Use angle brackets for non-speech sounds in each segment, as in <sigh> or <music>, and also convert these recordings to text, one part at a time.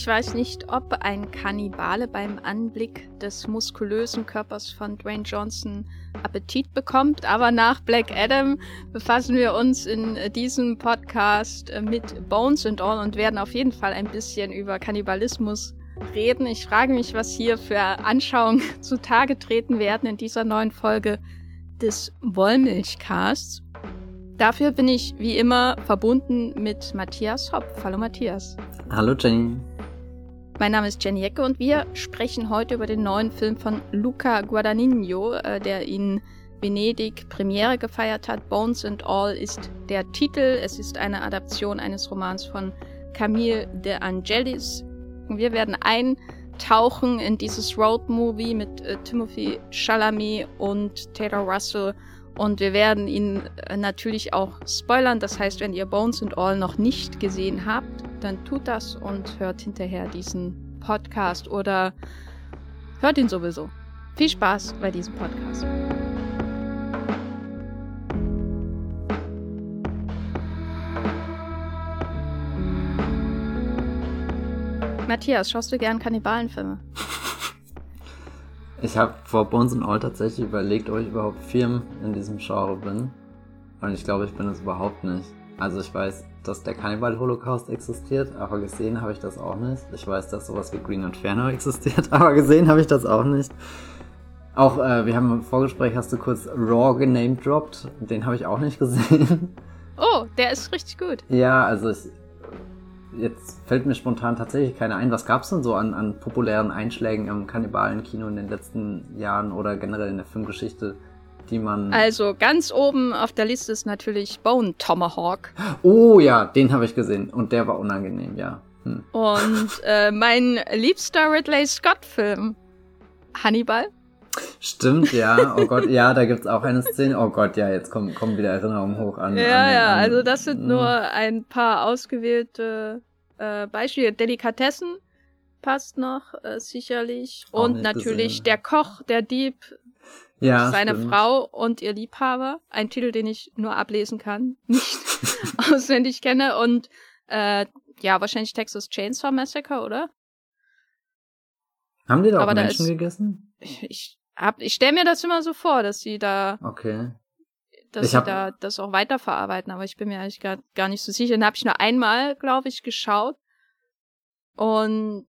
Ich weiß nicht, ob ein Kannibale beim Anblick des muskulösen Körpers von Dwayne Johnson Appetit bekommt, aber nach Black Adam befassen wir uns in diesem Podcast mit Bones and All und werden auf jeden Fall ein bisschen über Kannibalismus reden. Ich frage mich, was hier für Anschauungen <laughs> zutage treten werden in dieser neuen Folge des Wollmilchcasts. Dafür bin ich wie immer verbunden mit Matthias Hopf. Hallo Matthias. Hallo Jenny. Mein Name ist Jenny Ecke und wir sprechen heute über den neuen Film von Luca Guadagnino, äh, der in Venedig Premiere gefeiert hat. Bones and All ist der Titel. Es ist eine Adaption eines Romans von Camille de Angelis. Wir werden eintauchen in dieses Road-Movie mit äh, Timothy Chalamet und Taylor Russell und wir werden ihn äh, natürlich auch spoilern. Das heißt, wenn ihr Bones and All noch nicht gesehen habt, dann tut das und hört hinterher diesen Podcast oder hört ihn sowieso. Viel Spaß bei diesem Podcast. Matthias, schaust du gern Kannibalenfilme? <laughs> Ich habe vor Bones and All tatsächlich überlegt, ob ich überhaupt Firmen in diesem Genre bin. Und ich glaube, ich bin es überhaupt nicht. Also ich weiß, dass der Kannibal-Holocaust existiert, aber gesehen habe ich das auch nicht. Ich weiß, dass sowas wie Green Inferno <laughs> existiert, aber gesehen habe ich das auch nicht. Auch, äh, wir haben im Vorgespräch, hast du kurz Raw genamedropped. Den habe ich auch nicht gesehen. Oh, der ist richtig gut. Ja, also ich, jetzt fällt mir spontan tatsächlich keine ein. Was gab es denn so an, an populären Einschlägen im Kannibalenkino in den letzten Jahren oder generell in der Filmgeschichte, die man. Also ganz oben auf der Liste ist natürlich Bone Tomahawk. Oh ja, den habe ich gesehen und der war unangenehm, ja. Hm. Und äh, mein liebster Ridley Scott-Film, Hannibal. Stimmt, ja. Oh Gott, ja, da gibt's auch eine Szene. Oh Gott, ja, jetzt kommen, kommen wieder Erinnerungen hoch an. Ja, an, ja, an, also das sind nur ein paar ausgewählte äh, Beispiele. Delikatessen passt noch, äh, sicherlich. Und natürlich gesehen. der Koch, der Dieb, ja, seine stimmt. Frau und ihr Liebhaber. Ein Titel, den ich nur ablesen kann, <laughs> nicht <laughs> auswendig kenne. Und äh, ja, wahrscheinlich Texas Chainsaw Massacre, oder? Haben die da auch Aber Menschen da ist, gegessen? Ich hab, ich stelle mir das immer so vor, dass sie da, okay. dass ich sie da das auch weiterverarbeiten, aber ich bin mir eigentlich gar, gar nicht so sicher. Den habe ich nur einmal, glaube ich, geschaut und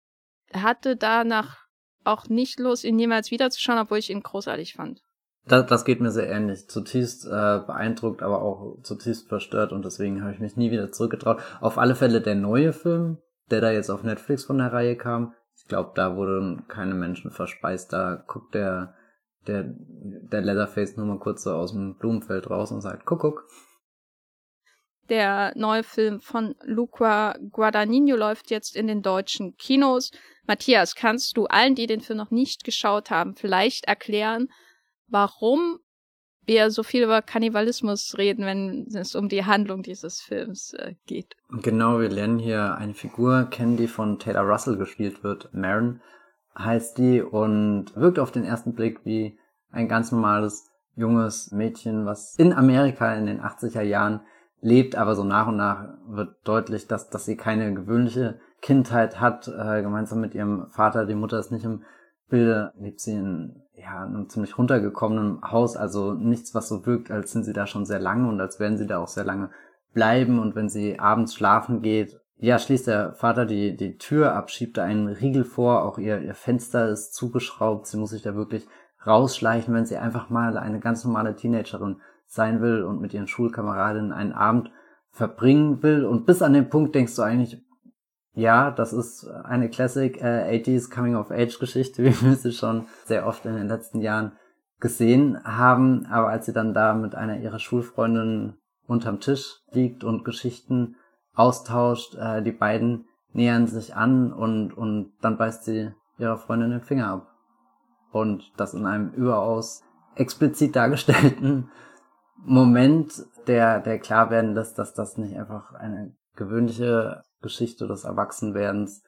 hatte danach auch nicht los, ihn jemals wiederzuschauen, obwohl ich ihn großartig fand. Das, das geht mir sehr ähnlich. Zutiefst äh, beeindruckt, aber auch zutiefst verstört und deswegen habe ich mich nie wieder zurückgetraut. Auf alle Fälle der neue Film, der da jetzt auf Netflix von der Reihe kam, ich glaube, da wurden keine Menschen verspeist. Da guckt der der, der Leatherface nur mal kurz so aus dem Blumenfeld raus und sagt, guck, guck. Der neue Film von Luca Guadagnino läuft jetzt in den deutschen Kinos. Matthias, kannst du allen, die den Film noch nicht geschaut haben, vielleicht erklären, warum wir so viel über Kannibalismus reden, wenn es um die Handlung dieses Films äh, geht? Genau, wir lernen hier eine Figur kennen, die von Taylor Russell gespielt wird, Marin heißt die und wirkt auf den ersten Blick wie ein ganz normales junges Mädchen, was in Amerika in den 80er Jahren lebt, aber so nach und nach wird deutlich, dass, dass sie keine gewöhnliche Kindheit hat. Äh, gemeinsam mit ihrem Vater, die Mutter ist nicht im Bilde, lebt sie in ja, einem ziemlich runtergekommenen Haus, also nichts, was so wirkt, als sind sie da schon sehr lange und als werden sie da auch sehr lange bleiben. Und wenn sie abends schlafen geht, ja, schließt der Vater die, die Tür ab, schiebt da einen Riegel vor, auch ihr, ihr Fenster ist zugeschraubt, sie muss sich da wirklich rausschleichen, wenn sie einfach mal eine ganz normale Teenagerin sein will und mit ihren Schulkameradinnen einen Abend verbringen will. Und bis an den Punkt denkst du eigentlich, ja, das ist eine Classic äh, 80s Coming-of-Age-Geschichte, <laughs> wie wir sie schon sehr oft in den letzten Jahren gesehen haben. Aber als sie dann da mit einer ihrer Schulfreundinnen unterm Tisch liegt und Geschichten austauscht. Äh, die beiden nähern sich an und, und dann beißt sie ihrer Freundin den Finger ab. Und das in einem überaus explizit dargestellten Moment, der, der klar werden lässt, dass das nicht einfach eine gewöhnliche Geschichte des Erwachsenwerdens,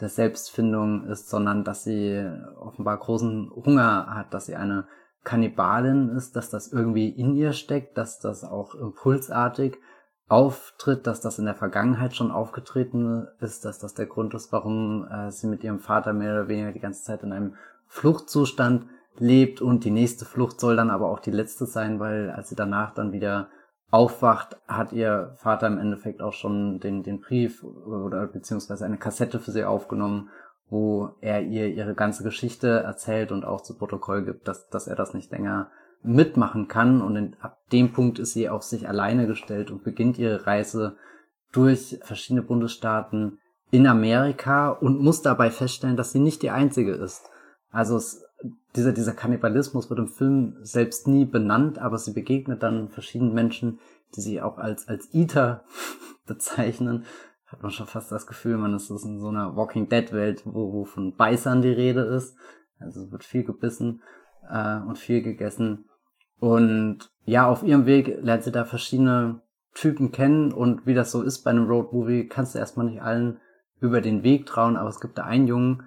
der Selbstfindung ist, sondern dass sie offenbar großen Hunger hat, dass sie eine Kannibalin ist, dass das irgendwie in ihr steckt, dass das auch impulsartig auftritt, dass das in der Vergangenheit schon aufgetreten ist, dass das der Grund ist, warum äh, sie mit ihrem Vater mehr oder weniger die ganze Zeit in einem Fluchtzustand lebt und die nächste Flucht soll dann aber auch die letzte sein, weil als sie danach dann wieder aufwacht, hat ihr Vater im Endeffekt auch schon den, den Brief oder beziehungsweise eine Kassette für sie aufgenommen, wo er ihr ihre ganze Geschichte erzählt und auch zu Protokoll gibt, dass, dass er das nicht länger mitmachen kann. Und in, ab dem Punkt ist sie auf sich alleine gestellt und beginnt ihre Reise durch verschiedene Bundesstaaten in Amerika und muss dabei feststellen, dass sie nicht die einzige ist. Also es, dieser, dieser Kannibalismus wird im Film selbst nie benannt, aber sie begegnet dann verschiedenen Menschen, die sie auch als, als Eater <laughs> bezeichnen. Hat man schon fast das Gefühl, man ist in so einer Walking Dead Welt, wo, wo von Beißern die Rede ist. Also es wird viel gebissen äh, und viel gegessen. Und ja, auf ihrem Weg lernt sie da verschiedene Typen kennen und wie das so ist bei einem Roadmovie, kannst du erstmal nicht allen über den Weg trauen, aber es gibt da einen Jungen,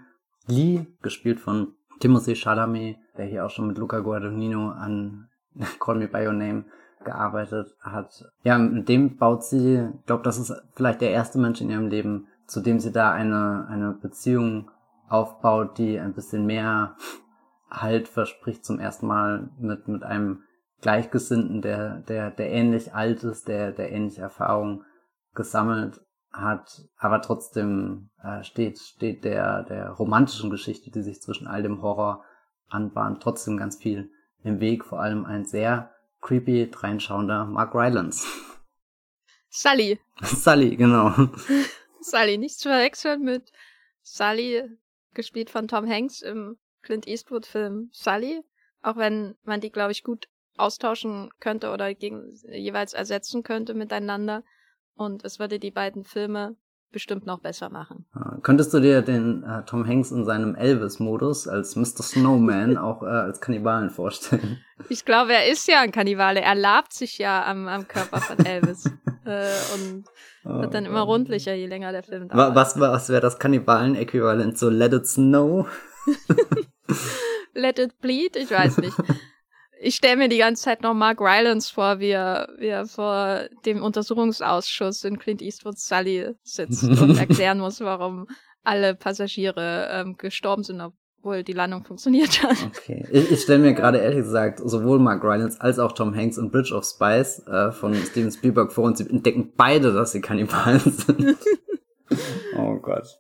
Lee, gespielt von Timothy Chalamet, der hier auch schon mit Luca Guadagnino an <laughs> Call Me By Your Name gearbeitet hat. Ja, mit dem baut sie, ich glaube, das ist vielleicht der erste Mensch in ihrem Leben, zu dem sie da eine, eine Beziehung aufbaut, die ein bisschen mehr Halt verspricht zum ersten Mal mit, mit einem Gleichgesinnten, der, der, der ähnlich alt ist, der, der ähnliche Erfahrung gesammelt hat, aber trotzdem äh, steht, steht der, der romantischen Geschichte, die sich zwischen all dem Horror anbahnt, trotzdem ganz viel im Weg, vor allem ein sehr creepy, dreinschauender Mark Rylance. Sully. Sully, <laughs> genau. <laughs> Sully, nicht zu verwechseln mit Sully, gespielt von Tom Hanks im Clint Eastwood-Film Sully, auch wenn man die, glaube ich, gut austauschen könnte oder gegen, jeweils ersetzen könnte miteinander. Und es würde die beiden Filme bestimmt noch besser machen. Könntest du dir den äh, Tom Hanks in seinem Elvis-Modus als Mr. Snowman <laughs> auch äh, als Kannibalen vorstellen? Ich glaube, er ist ja ein Kannibale. Er labt sich ja am, am Körper von Elvis. <laughs> äh, und oh, wird dann immer rundlicher, je länger der Film dauert. Was, was wäre das Kannibalen-Äquivalent zu Let It Snow? <laughs> <laughs> Let it bleed? Ich weiß nicht. Ich stelle mir die ganze Zeit noch Mark Rylance vor, wie er, wie er vor dem Untersuchungsausschuss in Clint Eastwood Sully sitzt und <laughs> erklären muss, warum alle Passagiere ähm, gestorben sind, obwohl die Landung funktioniert hat. Okay. Ich, ich stelle mir gerade ehrlich gesagt sowohl Mark Rylance als auch Tom Hanks und Bridge of Spies äh, von Steven Spielberg vor und sie entdecken beide, dass sie Kannibalen sind. <laughs> oh Gott.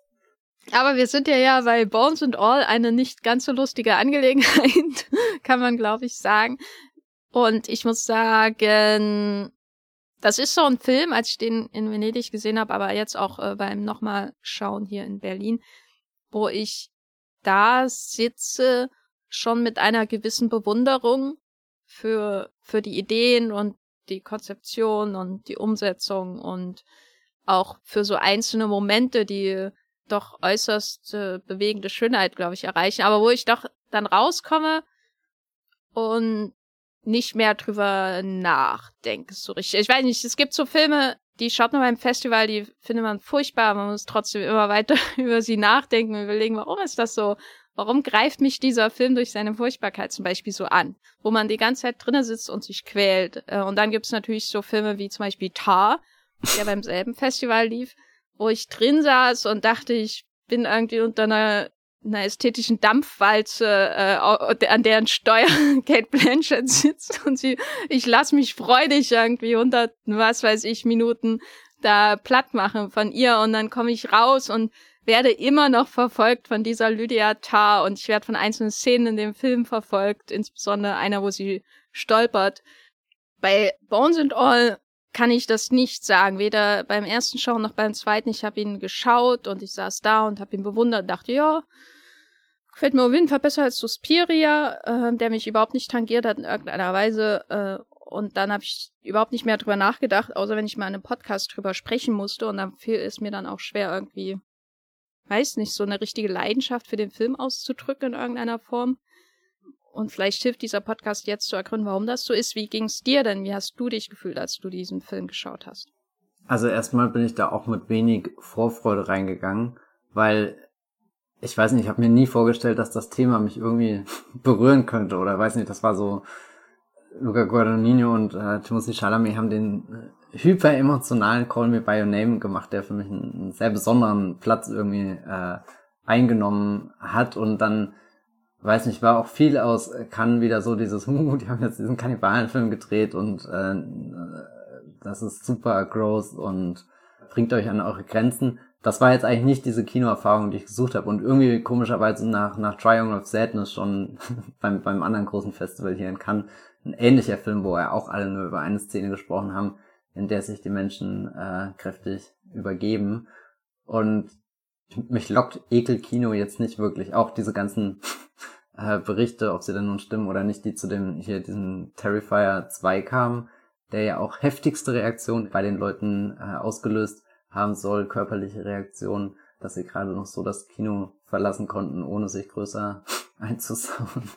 Aber wir sind ja ja bei Bones and All eine nicht ganz so lustige Angelegenheit, <laughs> kann man glaube ich sagen. Und ich muss sagen, das ist so ein Film, als ich den in Venedig gesehen habe, aber jetzt auch äh, beim nochmal schauen hier in Berlin, wo ich da sitze schon mit einer gewissen Bewunderung für, für die Ideen und die Konzeption und die Umsetzung und auch für so einzelne Momente, die doch äußerst äh, bewegende Schönheit, glaube ich, erreichen. Aber wo ich doch dann rauskomme und nicht mehr drüber nachdenke, so richtig. Ich weiß nicht, es gibt so Filme, die schaut man beim Festival, die findet man furchtbar, man muss trotzdem immer weiter <laughs> über sie nachdenken und überlegen, warum ist das so? Warum greift mich dieser Film durch seine Furchtbarkeit zum Beispiel so an? Wo man die ganze Zeit drinnen sitzt und sich quält. Äh, und dann gibt's natürlich so Filme wie zum Beispiel Tar, der beim selben Festival lief, wo ich drin saß und dachte, ich bin irgendwie unter einer, einer ästhetischen Dampfwalze, äh, an deren Steuer <laughs> Kate Blanchett sitzt und sie, ich lass mich freudig irgendwie unter, was weiß ich, Minuten da platt machen von ihr und dann komme ich raus und werde immer noch verfolgt von dieser Lydia Tarr und ich werde von einzelnen Szenen in dem Film verfolgt, insbesondere einer, wo sie stolpert. Bei Bones and All kann ich das nicht sagen. Weder beim ersten Schauen noch beim zweiten. Ich habe ihn geschaut und ich saß da und habe ihn bewundert und dachte, ja, gefällt mir auf jeden Fall besser als Suspiria, äh, der mich überhaupt nicht tangiert hat in irgendeiner Weise. Äh, und dann habe ich überhaupt nicht mehr drüber nachgedacht, außer wenn ich mal in einem Podcast drüber sprechen musste. Und dann fiel es mir dann auch schwer, irgendwie, weiß nicht, so eine richtige Leidenschaft für den Film auszudrücken in irgendeiner Form. Und vielleicht hilft dieser Podcast jetzt zu ergründen, warum das so ist. Wie ging es dir denn? Wie hast du dich gefühlt, als du diesen Film geschaut hast? Also erstmal bin ich da auch mit wenig Vorfreude reingegangen, weil ich weiß nicht, ich habe mir nie vorgestellt, dass das Thema mich irgendwie <laughs> berühren könnte oder weiß nicht, das war so Luca Guadagnino und äh, Timothy Chalamet haben den äh, hyper emotionalen Call Me By Your Name gemacht, der für mich einen, einen sehr besonderen Platz irgendwie äh, eingenommen hat und dann weiß nicht, war auch viel aus kann wieder so dieses, uh, <laughs> die haben jetzt diesen Kannibalenfilm gedreht und äh, das ist super gross und bringt euch an eure Grenzen. Das war jetzt eigentlich nicht diese Kinoerfahrung, die ich gesucht habe und irgendwie komischerweise nach, nach Triangle of Sadness schon <laughs> beim, beim anderen großen Festival hier in Cannes ein ähnlicher Film, wo er auch alle nur über eine Szene gesprochen haben, in der sich die Menschen äh, kräftig übergeben. Und mich lockt Ekelkino jetzt nicht wirklich. Auch diese ganzen <laughs> äh, Berichte, ob sie denn nun stimmen oder nicht, die zu dem hier diesen Terrifier 2 kamen, der ja auch heftigste Reaktionen bei den Leuten äh, ausgelöst haben soll, körperliche Reaktionen, dass sie gerade noch so das Kino verlassen konnten, ohne sich größer <laughs> einzusauen.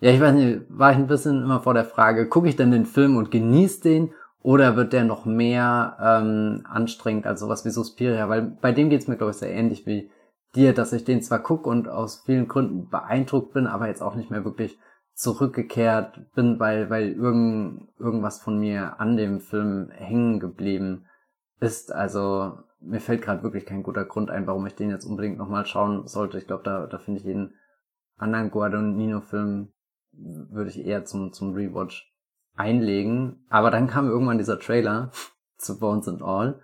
Ja, ich weiß nicht, war ich ein bisschen immer vor der Frage, gucke ich denn den Film und genieße den oder wird der noch mehr ähm, anstrengend als sowas wie Suspiria? Weil bei dem geht's mir, glaube ich, sehr ähnlich wie dir, dass ich den zwar gucke und aus vielen Gründen beeindruckt bin, aber jetzt auch nicht mehr wirklich zurückgekehrt bin, weil, weil irgend, irgendwas von mir an dem Film hängen geblieben ist. Also mir fällt gerade wirklich kein guter Grund ein, warum ich den jetzt unbedingt nochmal schauen sollte. Ich glaube, da, da finde ich jeden anderen Guadagnino-Film würde ich eher zum, zum Rewatch einlegen. Aber dann kam irgendwann dieser Trailer <laughs> zu Bones and All.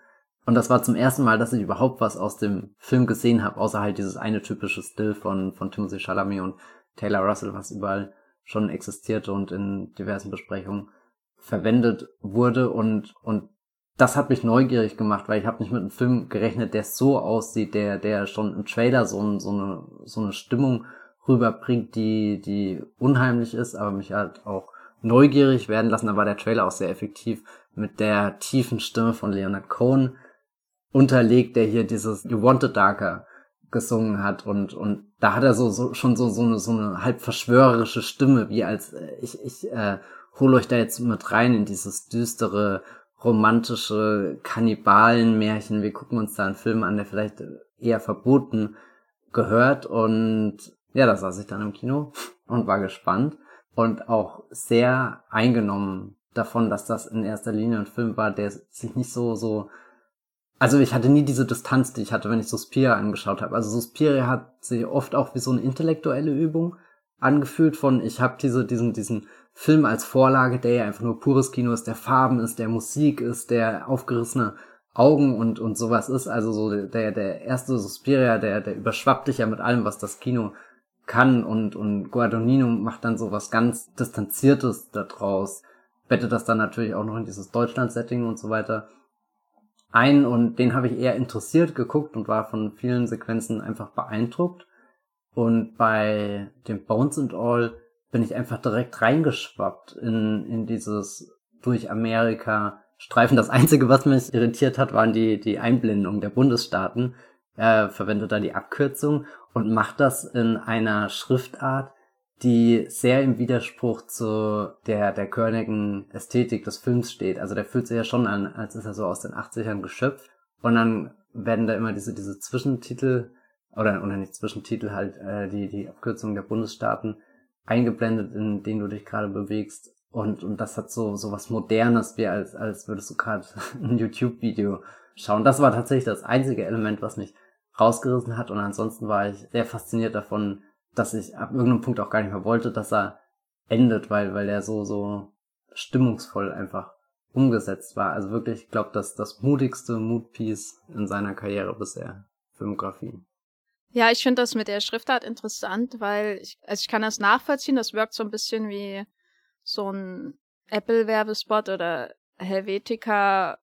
Und das war zum ersten Mal, dass ich überhaupt was aus dem Film gesehen habe, außer halt dieses eine typische Still von, von Timothy Chalamet und Taylor Russell, was überall schon existierte und in diversen Besprechungen verwendet wurde. Und, und das hat mich neugierig gemacht, weil ich habe nicht mit einem Film gerechnet, der so aussieht, der, der schon im Trailer so, so, eine, so eine Stimmung rüberbringt, die, die unheimlich ist, aber mich halt auch neugierig werden lassen. Da war der Trailer auch sehr effektiv mit der tiefen Stimme von Leonard Cohen unterlegt, der hier dieses You Want It Darker gesungen hat und und da hat er so, so schon so so eine so eine halb verschwörerische Stimme, wie als äh, ich ich äh, hol euch da jetzt mit rein in dieses düstere romantische Kannibalenmärchen. Wir gucken uns da einen Film an, der vielleicht eher verboten gehört und ja, da saß ich dann im Kino und war gespannt und auch sehr eingenommen davon, dass das in erster Linie ein Film war, der sich nicht so so also ich hatte nie diese Distanz, die ich hatte, wenn ich Suspiria angeschaut habe. Also Suspiria hat sich oft auch wie so eine intellektuelle Übung angefühlt von, ich habe diese, diesen, diesen Film als Vorlage, der ja einfach nur pures Kino ist, der Farben ist, der Musik ist, der aufgerissene Augen und, und sowas ist. Also so der, der erste Suspiria, der, der überschwappt dich ja mit allem, was das Kino kann und, und Guadagnino macht dann so was ganz Distanziertes daraus, bettet das dann natürlich auch noch in dieses Deutschland-Setting und so weiter ein und den habe ich eher interessiert geguckt und war von vielen Sequenzen einfach beeindruckt. Und bei dem Bones and All bin ich einfach direkt reingeschwappt in, in dieses durch Amerika Streifen. Das Einzige, was mich irritiert hat, waren die, die Einblendungen der Bundesstaaten. Er verwendet da die Abkürzung und macht das in einer Schriftart, die sehr im Widerspruch zu der, der körnigen Ästhetik des Films steht. Also der fühlt sich ja schon an, als ist er so aus den 80ern geschöpft. Und dann werden da immer diese, diese Zwischentitel, oder, oder nicht Zwischentitel, halt äh, die, die Abkürzungen der Bundesstaaten eingeblendet, in denen du dich gerade bewegst. Und, und das hat so, so was Modernes, wie als, als würdest du gerade <laughs> ein YouTube-Video schauen. Das war tatsächlich das einzige Element, was mich rausgerissen hat. Und ansonsten war ich sehr fasziniert davon, dass ich ab irgendeinem Punkt auch gar nicht mehr wollte, dass er endet, weil, weil er so, so stimmungsvoll einfach umgesetzt war. Also wirklich, ich glaube, das das mutigste Moodpiece in seiner Karriere bisher, Filmografie. Ja, ich finde das mit der Schriftart interessant, weil ich, also ich kann das nachvollziehen, das wirkt so ein bisschen wie so ein Apple-Werbespot oder Helvetica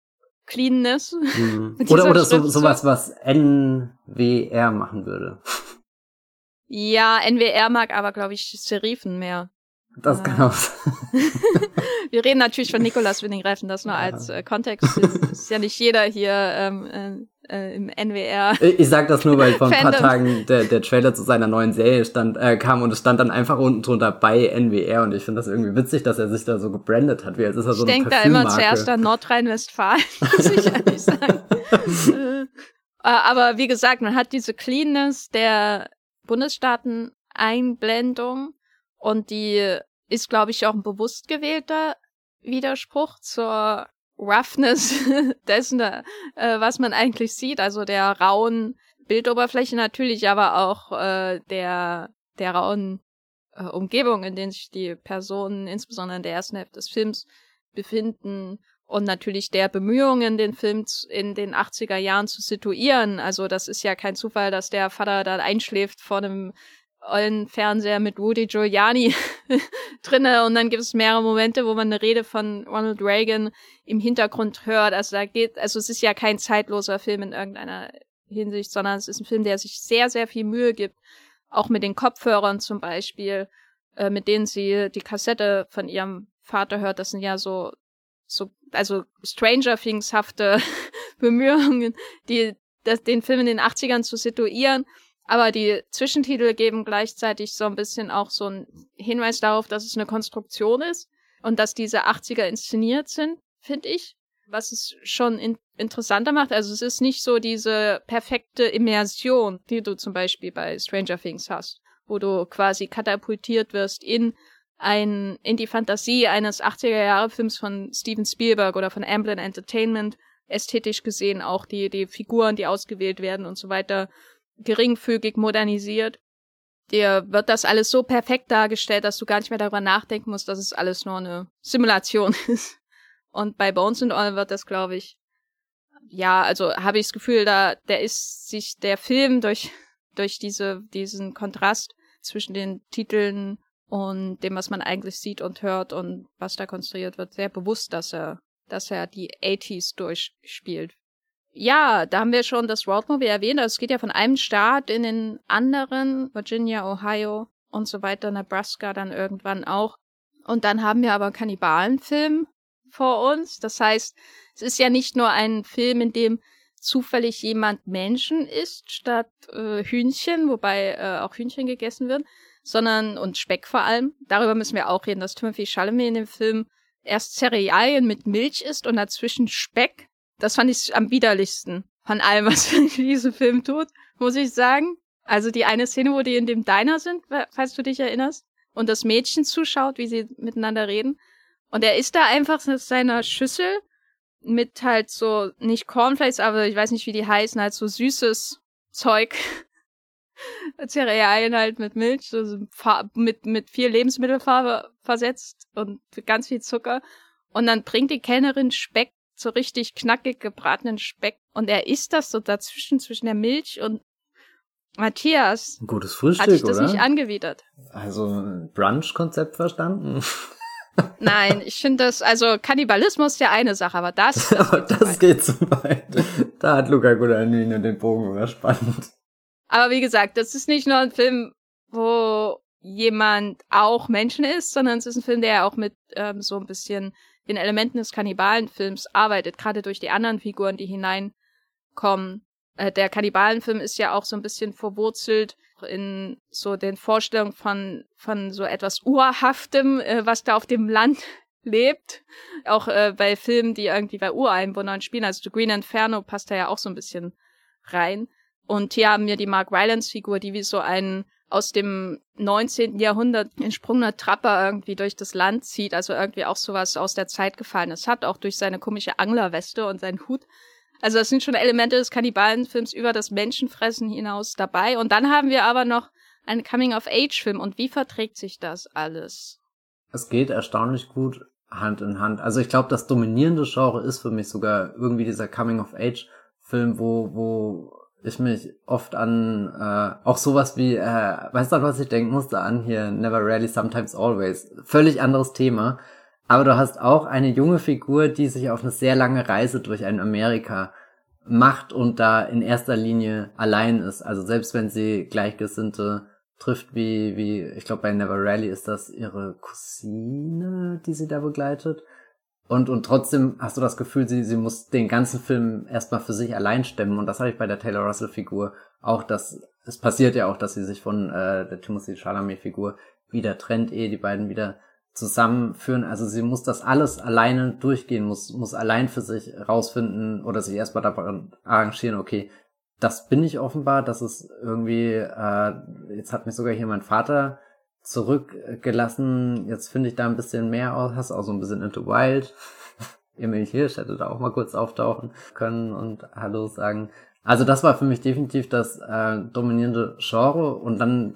Cleanness. Mhm. <laughs> oder oder so, sowas, was NWR machen würde. Ja, NWR mag aber, glaube ich, Serifen mehr. Das kann auch sein. Wir reden natürlich von Nikolas Winning Reifen, das nur als äh, Kontext. Ist, ist ja nicht jeder hier ähm, äh, äh im NWR. Ich sag das nur, weil vor ein paar Tagen der, der Trailer zu seiner neuen Serie stand, äh, kam und es stand dann einfach unten drunter bei NWR und ich finde das irgendwie witzig, dass er sich da so gebrandet hat, wie als ist er so ich denke da immer zuerst an Nordrhein-Westfalen, <laughs> muss ich ehrlich sagen. Äh, aber wie gesagt, man hat diese Cleanness der Bundesstaaten-Einblendung und die ist, glaube ich, auch ein bewusst gewählter Widerspruch zur Roughness <laughs> dessen, äh, was man eigentlich sieht, also der rauen Bildoberfläche natürlich, aber auch äh, der, der rauen äh, Umgebung, in denen sich die Personen, insbesondere in der ersten Hälfte des Films, befinden und natürlich der Bemühungen, den Film in den 80er Jahren zu situieren. Also das ist ja kein Zufall, dass der Vater dann einschläft vor einem ollen Fernseher mit Rudy Giuliani <laughs> drinne und dann gibt es mehrere Momente, wo man eine Rede von Ronald Reagan im Hintergrund hört. Also da geht, also es ist ja kein zeitloser Film in irgendeiner Hinsicht, sondern es ist ein Film, der sich sehr, sehr viel Mühe gibt, auch mit den Kopfhörern zum Beispiel, äh, mit denen sie die Kassette von ihrem Vater hört. Das sind ja so, so, also Stranger Things hafte <laughs> Bemühungen, die das, den Film in den 80ern zu situieren aber die Zwischentitel geben gleichzeitig so ein bisschen auch so einen Hinweis darauf, dass es eine Konstruktion ist und dass diese 80er inszeniert sind, finde ich. Was es schon in interessanter macht. Also es ist nicht so diese perfekte Immersion, die du zum Beispiel bei Stranger Things hast, wo du quasi katapultiert wirst in ein, in die Fantasie eines 80er-Jahre-Films von Steven Spielberg oder von Amblin Entertainment, ästhetisch gesehen auch die, die Figuren, die ausgewählt werden und so weiter geringfügig modernisiert. Dir wird das alles so perfekt dargestellt, dass du gar nicht mehr darüber nachdenken musst, dass es alles nur eine Simulation <laughs> ist. Und bei Bones and All wird das, glaube ich, ja, also habe ich das Gefühl, da, der ist sich der Film durch, durch diese, diesen Kontrast zwischen den Titeln und dem, was man eigentlich sieht und hört und was da konstruiert wird, sehr bewusst, dass er, dass er die 80s durchspielt. Ja, da haben wir schon das Roadmovie erwähnt. Also es geht ja von einem Staat in den anderen, Virginia, Ohio und so weiter, Nebraska dann irgendwann auch. Und dann haben wir aber einen Kannibalenfilm vor uns. Das heißt, es ist ja nicht nur ein Film, in dem zufällig jemand Menschen isst statt äh, Hühnchen, wobei äh, auch Hühnchen gegessen wird, sondern und Speck vor allem. Darüber müssen wir auch reden, dass Timothy Chalamet in dem Film erst Cerealien mit Milch isst und dazwischen Speck. Das fand ich am widerlichsten von allem, was <laughs> dieser Film tut, muss ich sagen. Also die eine Szene, wo die in dem Diner sind, falls du dich erinnerst, und das Mädchen zuschaut, wie sie miteinander reden. Und er isst da einfach mit seiner Schüssel mit halt so, nicht Cornflakes, aber ich weiß nicht, wie die heißen, halt so süßes Zeug. <laughs> Cerealien halt mit Milch, also mit, mit viel Lebensmittelfarbe versetzt und ganz viel Zucker. Und dann bringt die Kellnerin Speck so richtig knackig gebratenen Speck und er isst das so dazwischen zwischen der Milch und Matthias. Ein gutes Frühstück, Hat ich das oder? nicht angewidert. Also Brunch-Konzept verstanden? <laughs> Nein, ich finde das, also Kannibalismus ist ja eine Sache, aber das. <laughs> das aber geht das geht zu weit. Da hat Luca Guadagnino den Bogen überspannt. Aber wie gesagt, das ist nicht nur ein Film, wo jemand auch Menschen ist, sondern es ist ein Film, der ja auch mit ähm, so ein bisschen den Elementen des Kannibalenfilms arbeitet, gerade durch die anderen Figuren, die hineinkommen. Äh, der Kannibalenfilm ist ja auch so ein bisschen verwurzelt in so den Vorstellungen von, von so etwas Urhaftem, äh, was da auf dem Land <laughs> lebt. Auch äh, bei Filmen, die irgendwie bei Ureinwohnern spielen. Also The Green Inferno passt da ja auch so ein bisschen rein. Und hier haben wir die Mark Rylance-Figur, die wie so ein aus dem 19. Jahrhundert entsprungener Trapper irgendwie durch das Land zieht, also irgendwie auch sowas aus der Zeit gefallenes hat, auch durch seine komische Anglerweste und seinen Hut. Also das sind schon Elemente des Kannibalenfilms über das Menschenfressen hinaus dabei. Und dann haben wir aber noch einen Coming-of-Age-Film. Und wie verträgt sich das alles? Es geht erstaunlich gut Hand in Hand. Also ich glaube, das dominierende Genre ist für mich sogar irgendwie dieser Coming-of-Age-Film, wo, wo ich mich oft an äh, auch sowas wie, äh, weißt du, was ich denken musste an hier, Never Rarely, Sometimes Always. Völlig anderes Thema. Aber du hast auch eine junge Figur, die sich auf eine sehr lange Reise durch ein Amerika macht und da in erster Linie allein ist. Also selbst wenn sie Gleichgesinnte trifft, wie, wie, ich glaube bei Never Rarely ist das ihre Cousine, die sie da begleitet. Und, und trotzdem hast du das Gefühl, sie, sie muss den ganzen Film erstmal für sich allein stemmen. Und das habe ich bei der Taylor Russell-Figur auch, dass es passiert ja auch, dass sie sich von äh, der Timothy Chalamet-Figur wieder trennt, ehe die beiden wieder zusammenführen. Also sie muss das alles alleine durchgehen, muss, muss allein für sich rausfinden oder sich erstmal daran arrangieren, okay, das bin ich offenbar, das ist irgendwie, äh, jetzt hat mich sogar hier mein Vater zurückgelassen. Jetzt finde ich da ein bisschen mehr aus. Hast auch so ein bisschen Into Wild. <laughs> Emil Hirsch hätte da auch mal kurz auftauchen können und Hallo sagen. Also das war für mich definitiv das äh, dominierende Genre und dann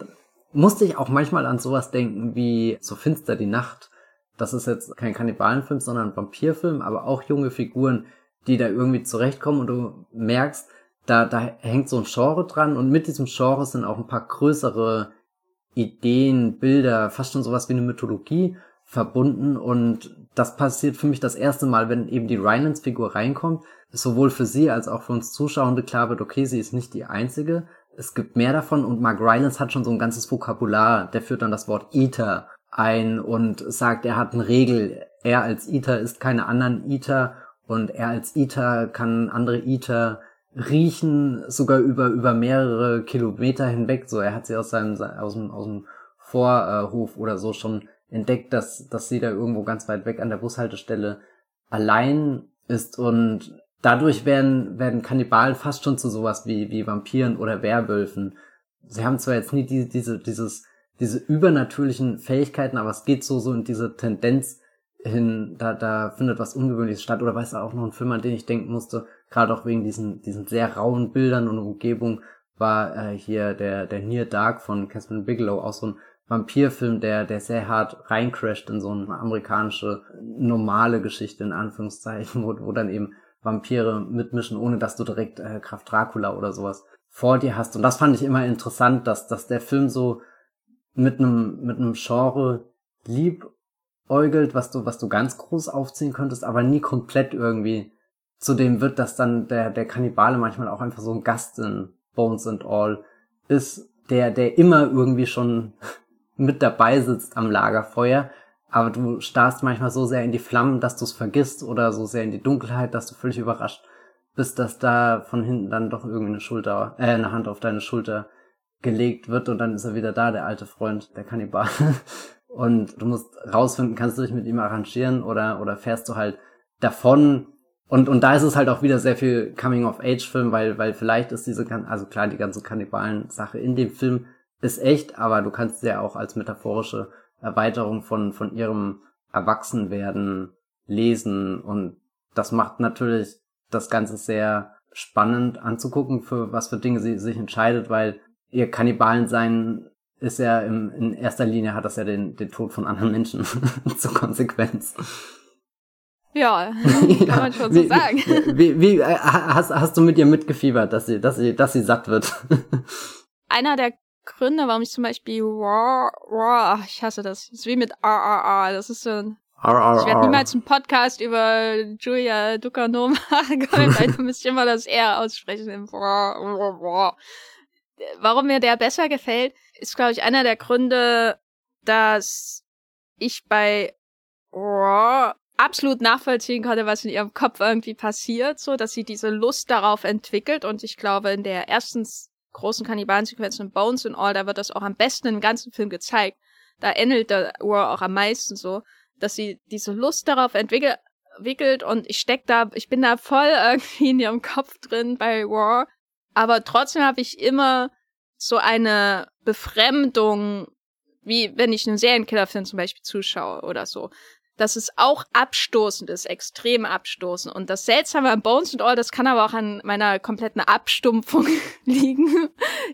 musste ich auch manchmal an sowas denken wie So finster die Nacht. Das ist jetzt kein Kannibalenfilm, sondern ein Vampirfilm, aber auch junge Figuren, die da irgendwie zurechtkommen und du merkst, da, da hängt so ein Genre dran und mit diesem Genre sind auch ein paar größere Ideen, Bilder, fast schon sowas wie eine Mythologie verbunden. Und das passiert für mich das erste Mal, wenn eben die Rylance-Figur reinkommt, sowohl für sie als auch für uns Zuschauende klar wird, okay, sie ist nicht die einzige, es gibt mehr davon. Und Mark Rylance hat schon so ein ganzes Vokabular, der führt dann das Wort Eater ein und sagt, er hat eine Regel, er als Eater ist keine anderen Eater und er als Eater kann andere Eater riechen, sogar über, über mehrere Kilometer hinweg. So, er hat sie aus seinem, aus dem, aus dem Vorhof oder so schon entdeckt, dass, dass sie da irgendwo ganz weit weg an der Bushaltestelle allein ist und dadurch werden, werden Kannibalen fast schon zu sowas wie, wie Vampiren oder Werwölfen. Sie haben zwar jetzt nie die, diese, dieses, diese übernatürlichen Fähigkeiten, aber es geht so, so in diese Tendenz hin, da, da findet was Ungewöhnliches statt. Oder weißt du auch noch ein Film, an den ich denken musste, gerade auch wegen diesen, diesen sehr rauen Bildern und Umgebung, war äh, hier der, der Near Dark von Catherine Bigelow, auch so ein Vampirfilm, der, der sehr hart reincrasht in so eine amerikanische normale Geschichte, in Anführungszeichen, <laughs> wo, wo dann eben Vampire mitmischen, ohne dass du direkt äh, Kraft Dracula oder sowas vor dir hast. Und das fand ich immer interessant, dass, dass der Film so mit einem, mit einem Genre liebäugelt, was du, was du ganz groß aufziehen könntest, aber nie komplett irgendwie zu dem wird, dass dann der, der Kannibale manchmal auch einfach so ein Gast in Bones and All ist, der, der immer irgendwie schon <laughs> mit dabei sitzt am Lagerfeuer, aber du starrst manchmal so sehr in die Flammen, dass du es vergisst oder so sehr in die Dunkelheit, dass du völlig überrascht bist, dass da von hinten dann doch irgendeine Schulter, äh, eine Hand auf deine Schulter gelegt wird und dann ist er wieder da, der alte Freund, der Kannibal. <laughs> Und du musst rausfinden, kannst du dich mit ihm arrangieren oder, oder fährst du halt davon. Und, und da ist es halt auch wieder sehr viel Coming-of-Age-Film, weil, weil vielleicht ist diese, also klar, die ganze Kannibalen-Sache in dem Film ist echt, aber du kannst sie ja auch als metaphorische Erweiterung von, von ihrem Erwachsenwerden lesen und das macht natürlich das Ganze sehr spannend anzugucken, für was für Dinge sie sich entscheidet, weil ihr Kannibalen sein ist ja im, in erster Linie hat das ja den, den Tod von anderen Menschen <laughs> zur Konsequenz. Ja, <laughs> <laughs> kann man schon so sagen. Wie, wie, äh, hast, hast du mit ihr mitgefiebert, dass sie, dass sie, dass sie satt wird? <laughs> Einer der Gründe, warum ich zum Beispiel raw, raw, ich hasse das. Das ist wie mit RRR. Das ist so ein. RRR. Ich werde niemals einen Podcast über Julia Ducanum machen können, weil du müsst immer das R aussprechen. Warum mir der besser gefällt, ist, glaube ich, einer der Gründe, dass ich bei Raw absolut nachvollziehen konnte, was in ihrem Kopf irgendwie passiert, so dass sie diese Lust darauf entwickelt. Und ich glaube, in der ersten großen Kannibalensequenzen in Bones und All, da wird das auch am besten im ganzen Film gezeigt. Da ähnelt der War auch am meisten so, dass sie diese Lust darauf entwickelt, entwickelt und ich steck da, ich bin da voll <laughs> irgendwie in ihrem Kopf drin bei War, aber trotzdem habe ich immer so eine Befremdung, wie wenn ich einen Serienkillerfilm zum Beispiel zuschaue oder so dass es auch abstoßend ist, extrem abstoßend. Und das Seltsame an Bones and All, das kann aber auch an meiner kompletten Abstumpfung <laughs> liegen,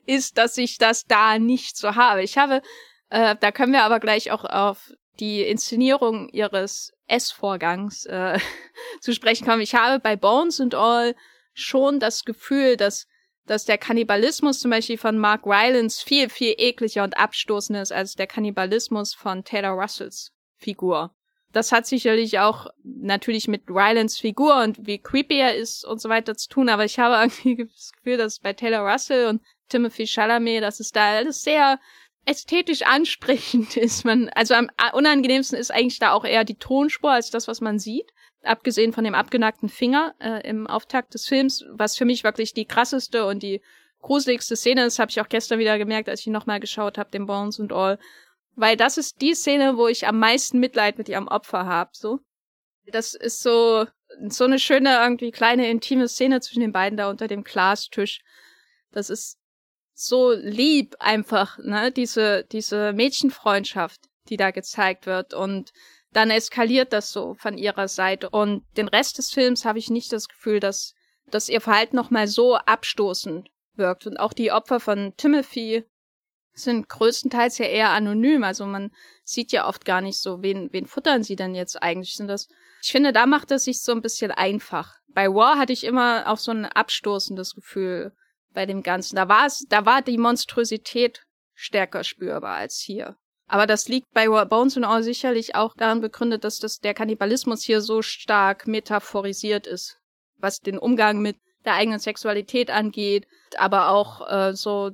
ist, dass ich das da nicht so habe. Ich habe, äh, da können wir aber gleich auch auf die Inszenierung ihres S-Vorgangs äh, <laughs> zu sprechen kommen. Ich habe bei Bones and All schon das Gefühl, dass dass der Kannibalismus zum Beispiel von Mark Rylance viel, viel ekliger und abstoßender ist als der Kannibalismus von Taylor Russells Figur das hat sicherlich auch natürlich mit Rylans Figur und wie creepy er ist und so weiter zu tun, aber ich habe <laughs> irgendwie das Gefühl, dass bei Taylor Russell und Timothy Chalamet, dass es da alles sehr ästhetisch ansprechend <laughs> ist. Man, also am unangenehmsten ist eigentlich da auch eher die Tonspur als das, was man sieht. Abgesehen von dem abgenackten Finger äh, im Auftakt des Films, was für mich wirklich die krasseste und die gruseligste Szene ist, habe ich auch gestern wieder gemerkt, als ich nochmal geschaut habe, den Bones und All. Weil das ist die Szene, wo ich am meisten Mitleid mit ihrem Opfer habe, so. Das ist so, so eine schöne, irgendwie kleine, intime Szene zwischen den beiden da unter dem Glastisch. Das ist so lieb einfach, ne, diese, diese Mädchenfreundschaft, die da gezeigt wird und dann eskaliert das so von ihrer Seite und den Rest des Films habe ich nicht das Gefühl, dass, dass ihr Verhalten nochmal so abstoßend wirkt und auch die Opfer von Timothy sind größtenteils ja eher anonym, also man sieht ja oft gar nicht so, wen, wen futtern sie denn jetzt eigentlich, sind das, ich finde, da macht es sich so ein bisschen einfach. Bei War hatte ich immer auch so ein abstoßendes Gefühl, bei dem Ganzen. Da war es, da war die Monstrosität stärker spürbar als hier. Aber das liegt bei Bones and All sicherlich auch daran begründet, dass das, der Kannibalismus hier so stark metaphorisiert ist, was den Umgang mit der eigenen Sexualität angeht, aber auch äh, so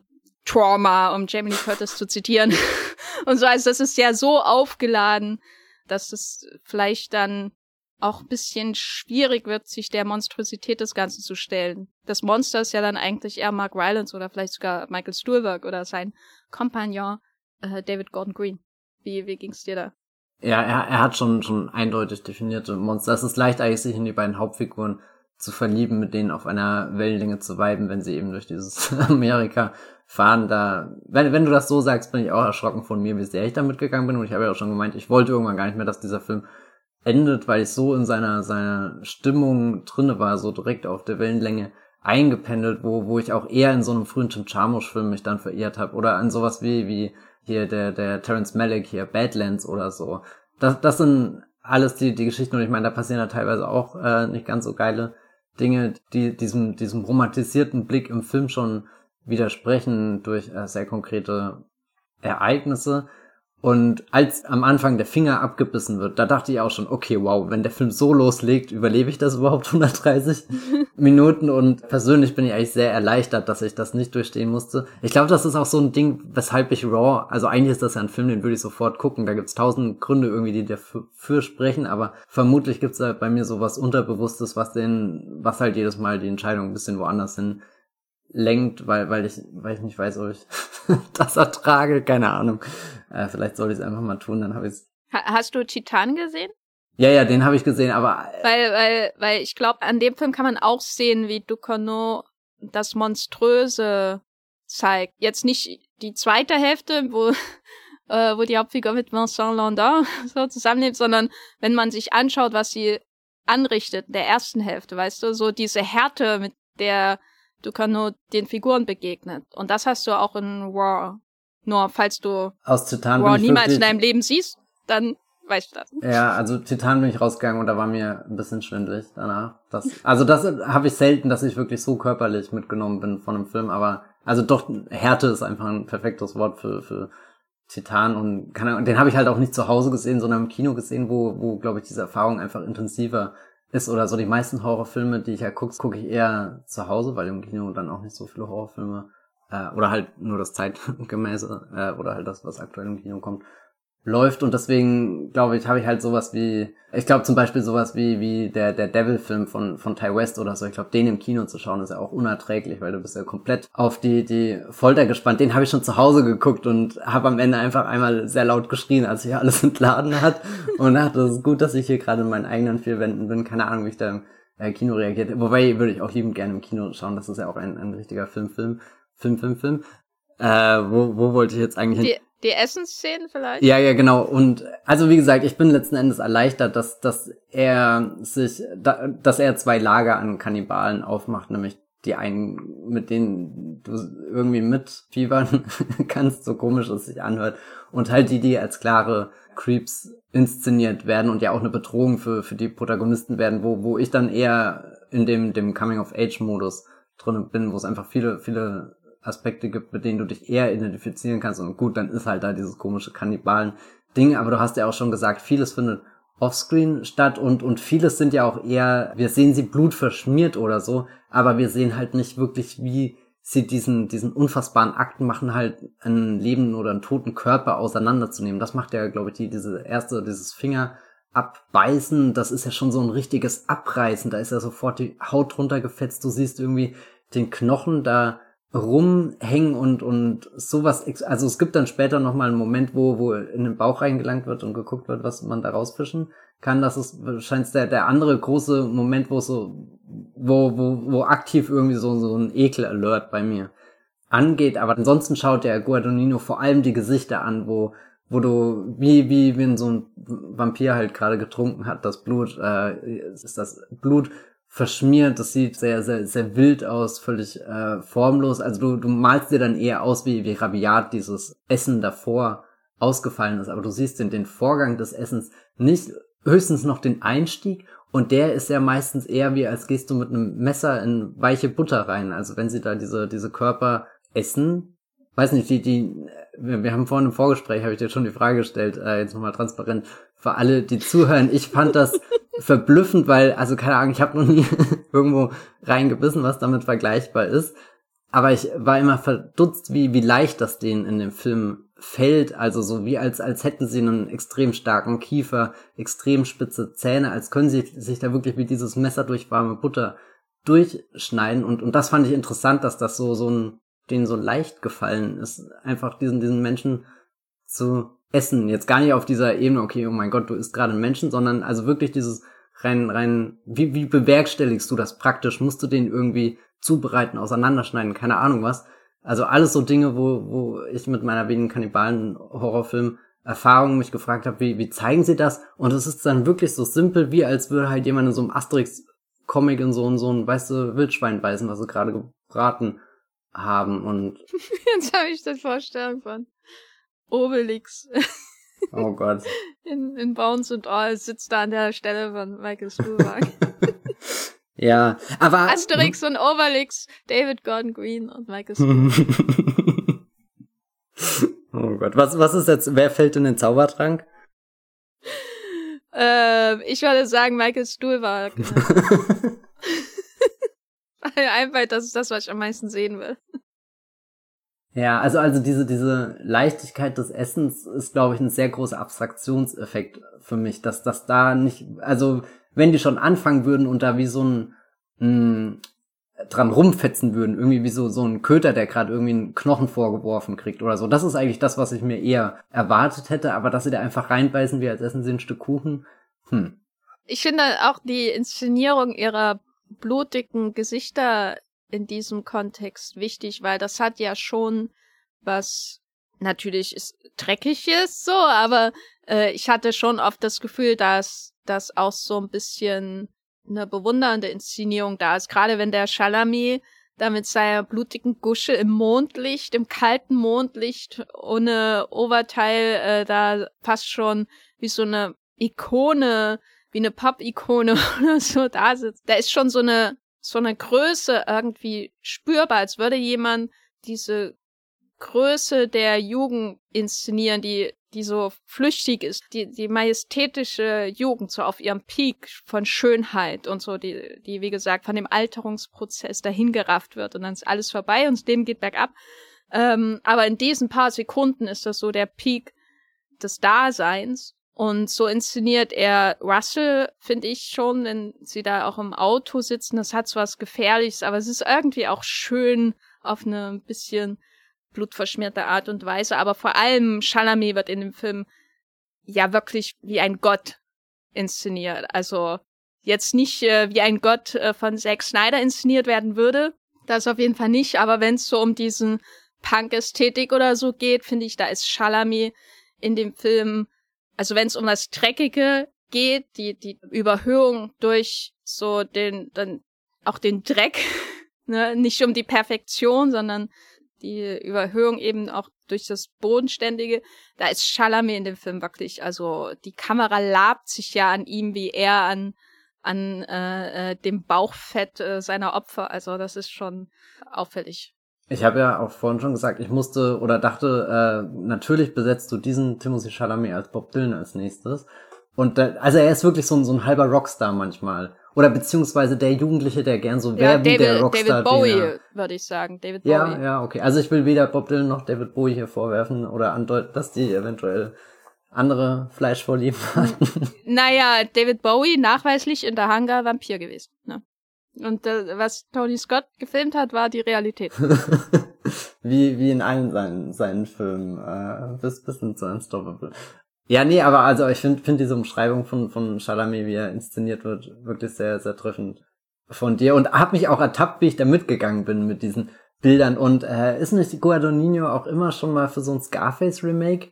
Trauma, um Jamie Lee Curtis zu zitieren. <laughs> und so, also das ist ja so aufgeladen, dass es vielleicht dann auch ein bisschen schwierig wird, sich der Monstrosität des Ganzen zu stellen. Das Monster ist ja dann eigentlich eher Mark Rylance oder vielleicht sogar Michael Stuhlberg oder sein Kompagnon äh, David Gordon Green. Wie, wie ging's dir da? Ja, er, er hat schon, schon eindeutig definierte Monster. Es ist leicht eigentlich, sich in die beiden Hauptfiguren zu verlieben, mit denen auf einer Wellenlänge zu weiben, wenn sie eben durch dieses <laughs> Amerika fahren. Da, wenn, wenn du das so sagst, bin ich auch erschrocken von mir, wie sehr ich damit gegangen bin. Und ich habe ja auch schon gemeint, ich wollte irgendwann gar nicht mehr, dass dieser Film endet, weil ich so in seiner, seiner Stimmung drinne war, so direkt auf der Wellenlänge eingependelt, wo, wo ich auch eher in so einem frühen Tim Jarmusch-Film mich dann verirrt habe oder an sowas wie, wie hier der, der Terence Malick hier, Badlands oder so. Das, das sind alles die, die Geschichten und ich meine, da passieren da teilweise auch äh, nicht ganz so geile Dinge, die diesem, diesem romantisierten Blick im Film schon widersprechen durch äh, sehr konkrete Ereignisse. Und als am Anfang der Finger abgebissen wird, da dachte ich auch schon, okay, wow, wenn der Film so loslegt, überlebe ich das überhaupt <laughs> 130 <laughs> Minuten? Und persönlich bin ich eigentlich sehr erleichtert, dass ich das nicht durchstehen musste. Ich glaube, das ist auch so ein Ding, weshalb ich Raw, also eigentlich ist das ja ein Film, den würde ich sofort gucken. Da gibt's tausend Gründe irgendwie, die dafür sprechen, aber vermutlich gibt's da bei mir so was Unterbewusstes, was den, was halt jedes Mal die Entscheidung ein bisschen woanders hin lenkt, weil, weil ich, weil ich nicht weiß, ob ich <laughs> das ertrage, keine Ahnung. Äh, vielleicht soll ich es einfach mal tun, dann habe ich es. Hast du Titan gesehen? Ja, ja, den habe ich gesehen, aber. Äh, weil, weil, weil ich glaube, an dem Film kann man auch sehen, wie Ducournau das Monströse zeigt. Jetzt nicht die zweite Hälfte, wo, <laughs> äh, wo die Hauptfigur mit Vincent Landau <laughs> so zusammenlebt, sondern wenn man sich anschaut, was sie anrichtet in der ersten Hälfte, weißt du, so diese Härte, mit der Du kannst nur den Figuren begegnen. Und das hast du auch in War. Nur falls du Aus Titan War niemals in deinem Leben siehst, dann weißt du das. Ja, also Titan bin ich rausgegangen und da war mir ein bisschen schwindelig danach. Das, also das habe ich selten, dass ich wirklich so körperlich mitgenommen bin von einem Film, aber also doch, Härte ist einfach ein perfektes Wort für, für Titan und keine Ahnung, den habe ich halt auch nicht zu Hause gesehen, sondern im Kino gesehen, wo, wo glaube ich, diese Erfahrung einfach intensiver ist oder so die meisten Horrorfilme, die ich ja gucke, gucke ich eher zu Hause, weil im Kino dann auch nicht so viele Horrorfilme äh, oder halt nur das zeitgemäße äh, oder halt das, was aktuell im Kino kommt, läuft und deswegen glaube ich habe ich halt sowas wie ich glaube zum Beispiel sowas wie wie der der Devil Film von von Ty West oder so. Ich glaube den im Kino zu schauen ist ja auch unerträglich weil du bist ja komplett auf die die Folter gespannt. Den habe ich schon zu Hause geguckt und habe am Ende einfach einmal sehr laut geschrien als sich alles <laughs> entladen hat und dachte das ist gut dass ich hier gerade in meinen eigenen vier Wänden bin. Keine Ahnung wie ich da im äh, Kino reagiert. Wobei würde ich auch liebend gerne im Kino schauen. Das ist ja auch ein ein richtiger Film Film Film Film Film. Äh, wo, wo wollte ich jetzt eigentlich hin? Die Essensszenen vielleicht? Ja, ja, genau. Und also wie gesagt, ich bin letzten Endes erleichtert, dass, dass er sich, da, dass er zwei Lager an Kannibalen aufmacht, nämlich die einen, mit denen du irgendwie mitfiebern <laughs> kannst, so komisch es sich anhört, und halt die, die als klare Creeps inszeniert werden und ja auch eine Bedrohung für, für die Protagonisten werden, wo, wo ich dann eher in dem, dem Coming-of-Age-Modus drin bin, wo es einfach viele, viele Aspekte gibt, mit denen du dich eher identifizieren kannst. Und gut, dann ist halt da dieses komische Kannibalen-Ding. Aber du hast ja auch schon gesagt, vieles findet offscreen statt und, und vieles sind ja auch eher, wir sehen sie blutverschmiert oder so, aber wir sehen halt nicht wirklich, wie sie diesen, diesen unfassbaren Akten machen, halt einen lebenden oder einen toten Körper auseinanderzunehmen. Das macht ja, glaube ich, die, diese erste, dieses Finger abbeißen, das ist ja schon so ein richtiges Abreißen, da ist ja sofort die Haut runtergefetzt, du siehst irgendwie den Knochen da rumhängen und, und sowas, also es gibt dann später nochmal einen Moment, wo, wo in den Bauch reingelangt wird und geguckt wird, was man da rausfischen kann. Das ist wahrscheinlich der, der andere große Moment, wo so, wo, wo, wo aktiv irgendwie so, so ein Ekel-Alert bei mir angeht, aber ansonsten schaut der Guadagnino vor allem die Gesichter an, wo wo du wie wie wenn so ein Vampir halt gerade getrunken hat, das Blut äh, ist das Blut verschmiert, das sieht sehr sehr sehr wild aus, völlig äh, formlos. Also du du malst dir dann eher aus, wie wie rabiat dieses Essen davor ausgefallen ist, aber du siehst den den Vorgang des Essens nicht höchstens noch den Einstieg und der ist ja meistens eher wie als gehst du mit einem Messer in weiche Butter rein. Also wenn sie da diese diese Körper essen, weiß nicht, die, die, wir, haben vorhin im Vorgespräch, habe ich dir schon die Frage gestellt, äh, jetzt nochmal transparent, für alle, die zuhören, ich fand das <laughs> verblüffend, weil, also keine Ahnung, ich habe noch nie <laughs> irgendwo reingebissen, was damit vergleichbar ist. Aber ich war immer verdutzt, wie, wie leicht das denen in dem Film fällt. Also so wie als, als hätten sie einen extrem starken Kiefer, extrem spitze Zähne, als können sie sich da wirklich wie dieses Messer durch warme Butter durchschneiden. Und, und das fand ich interessant, dass das so, so ein, denen so leicht gefallen ist, einfach diesen, diesen Menschen zu essen. Jetzt gar nicht auf dieser Ebene, okay, oh mein Gott, du isst gerade einen Menschen, sondern also wirklich dieses rein, rein, wie, wie bewerkstelligst du das praktisch? Musst du den irgendwie zubereiten, auseinanderschneiden, keine Ahnung was. Also alles so Dinge, wo, wo ich mit meiner wenigen Kannibalen-Horrorfilm Erfahrung mich gefragt habe, wie, wie zeigen sie das? Und es ist dann wirklich so simpel, wie als würde halt jemand in so einem Asterix-Comic in so ein, so ein, weißt du, Wildschwein beißen, was sie gerade gebraten haben und. <laughs> Jetzt habe ich das Vorstellung von Obelix. Oh Gott. <laughs> In, in Bones und All sitzt da an der Stelle von Michael Stuhlbarg. <laughs> ja, aber. Asterix und Obelix, David Gordon Green und Michael Stuhlbarg. <laughs> oh Gott, was, was ist jetzt, wer fällt in den Zaubertrank? Äh, ich würde sagen Michael Stuhlbarg. Einfach, das ist das, was ich am meisten sehen will. Ja, also, also diese, diese Leichtigkeit des Essens ist, glaube ich, ein sehr großer Abstraktionseffekt für mich, dass das da nicht, also, wenn die schon anfangen würden und da wie so ein, mh, dran rumfetzen würden, irgendwie wie so, so ein Köter, der gerade irgendwie einen Knochen vorgeworfen kriegt oder so. Das ist eigentlich das, was ich mir eher erwartet hätte, aber dass sie da einfach reinbeißen, wie als essen sie ein Stück Kuchen, hm. Ich finde auch die Inszenierung ihrer blutigen Gesichter in diesem Kontext wichtig, weil das hat ja schon was natürlich ist dreckig ist so, aber äh, ich hatte schon oft das Gefühl, dass das auch so ein bisschen eine bewundernde Inszenierung da ist, gerade wenn der Chalamet da mit seiner blutigen Gusche im Mondlicht, im kalten Mondlicht, ohne Oberteil, äh, da fast schon wie so eine Ikone wie eine Pappikone <laughs> oder so da sitzt. Da ist schon so eine, so eine Größe irgendwie spürbar, als würde jemand diese Größe der Jugend inszenieren, die, die so flüchtig ist, die, die majestätische Jugend, so auf ihrem Peak von Schönheit und so, die, die, wie gesagt, von dem Alterungsprozess dahingerafft wird und dann ist alles vorbei und Leben geht bergab. Ähm, aber in diesen paar Sekunden ist das so der Peak des Daseins und so inszeniert er Russell, finde ich schon, wenn sie da auch im Auto sitzen. Das hat so was Gefährliches, aber es ist irgendwie auch schön auf eine ein bisschen blutverschmierte Art und Weise. Aber vor allem Chalamet wird in dem Film ja wirklich wie ein Gott inszeniert. Also jetzt nicht äh, wie ein Gott äh, von Zack Snyder inszeniert werden würde. Das auf jeden Fall nicht. Aber wenn es so um diesen Punk-Ästhetik oder so geht, finde ich, da ist Chalamet in dem Film also wenn es um das Dreckige geht, die, die Überhöhung durch so den, dann auch den Dreck, <laughs> ne, nicht um die Perfektion, sondern die Überhöhung eben auch durch das Bodenständige, da ist Chalamet in dem Film wirklich, also die Kamera labt sich ja an ihm, wie er an an äh, äh, dem Bauchfett äh, seiner Opfer, also das ist schon auffällig. Ich habe ja auch vorhin schon gesagt, ich musste oder dachte, äh, natürlich besetzt du diesen Timothy Chalamet als Bob Dylan als nächstes. Und da, also er ist wirklich so ein, so ein halber Rockstar manchmal. Oder beziehungsweise der Jugendliche, der gern so wäre ja, wie der Rockstar. David Bowie, würde ich sagen. David ja, Bowie. Ja, okay. Also ich will weder Bob Dylan noch David Bowie hier vorwerfen oder andeuten, dass die eventuell andere Fleischvorlieben hatten. Naja, David Bowie nachweislich in der Hangar Vampir gewesen. Ne? Und äh, was Tony Scott gefilmt hat, war die Realität. <laughs> wie, wie in allen seinen, seinen Filmen, äh, bis, bis hin zu Unstoppable. Ja, nee, aber also ich finde find diese Umschreibung von, von Chalamet, wie er inszeniert wird, wirklich sehr, sehr treffend von dir. Und hab mich auch ertappt, wie ich da mitgegangen bin mit diesen Bildern. Und äh, ist nicht Guadagnino auch immer schon mal für so ein Scarface-Remake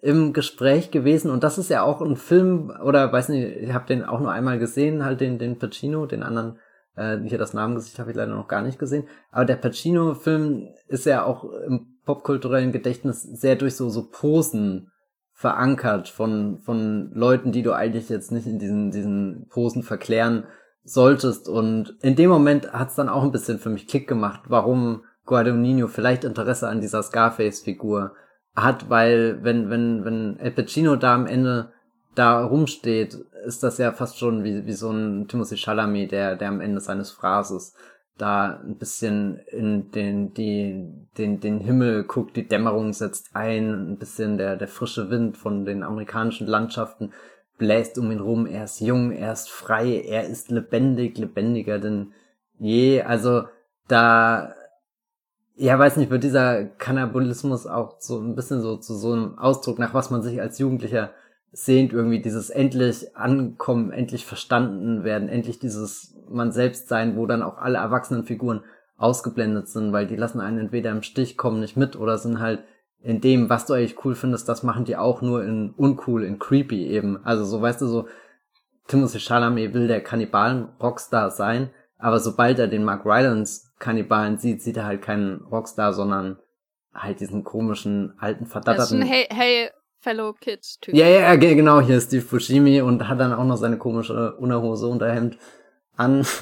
im Gespräch gewesen? Und das ist ja auch ein Film, oder weiß nicht, ich habe den auch nur einmal gesehen, halt den, den Pacino, den anderen, äh, hier das Namengesicht habe ich leider noch gar nicht gesehen. Aber der Pacino-Film ist ja auch im popkulturellen Gedächtnis sehr durch so, so Posen verankert von, von Leuten, die du eigentlich jetzt nicht in diesen, diesen Posen verklären solltest. Und in dem Moment hat's dann auch ein bisschen für mich Klick gemacht, warum Guadagnino vielleicht Interesse an dieser Scarface-Figur hat, weil wenn, wenn, wenn El Pacino da am Ende da rumsteht, ist das ja fast schon wie, wie so ein Timothy Chalamet, der, der am Ende seines Phrases da ein bisschen in den, die, den, den Himmel guckt, die Dämmerung setzt ein, ein bisschen der, der frische Wind von den amerikanischen Landschaften bläst um ihn rum, er ist jung, er ist frei, er ist lebendig, lebendiger denn je. Also da, ja, weiß nicht, wird dieser Kannibalismus auch so ein bisschen so zu so einem Ausdruck, nach was man sich als Jugendlicher sehnt, irgendwie dieses endlich ankommen, endlich verstanden werden, endlich dieses man selbst sein, wo dann auch alle erwachsenen Figuren ausgeblendet sind, weil die lassen einen entweder im Stich, kommen nicht mit oder sind halt in dem, was du eigentlich cool findest, das machen die auch nur in uncool, in creepy eben. Also so, weißt du, so Timothy Chalamet will der Kannibalen-Rockstar sein, aber sobald er den Mark Rylance Kannibalen sieht, sieht er halt keinen Rockstar, sondern halt diesen komischen, alten, verdatterten... Das ist ein Hey, hey Fellow Kids Typ. Ja, ja, genau, hier ist Steve Fushimi und hat dann auch noch seine komische Unterhose, Unterhemd an. <laughs>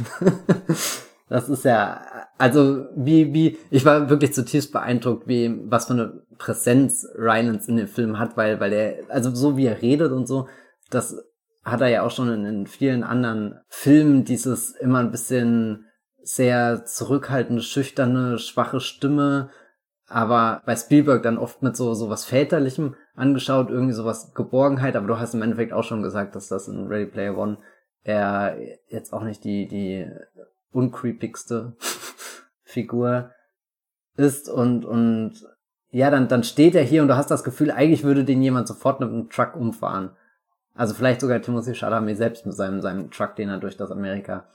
Das ist ja, also wie, wie, ich war wirklich zutiefst beeindruckt, wie, was für eine Präsenz Rylance in dem Film hat, weil, weil er, also so wie er redet und so, das hat er ja auch schon in, in vielen anderen Filmen, dieses immer ein bisschen sehr zurückhaltende, schüchterne, schwache Stimme, aber bei Spielberg dann oft mit so, so was Väterlichem angeschaut, irgendwie sowas Geborgenheit, aber du hast im Endeffekt auch schon gesagt, dass das in Ready Player One er jetzt auch nicht die, die uncreepigste <laughs> Figur ist und, und ja, dann, dann steht er hier und du hast das Gefühl, eigentlich würde den jemand sofort mit einem Truck umfahren. Also vielleicht sogar Timothy Chalamet selbst mit seinem, seinem Truck, den er durch das Amerika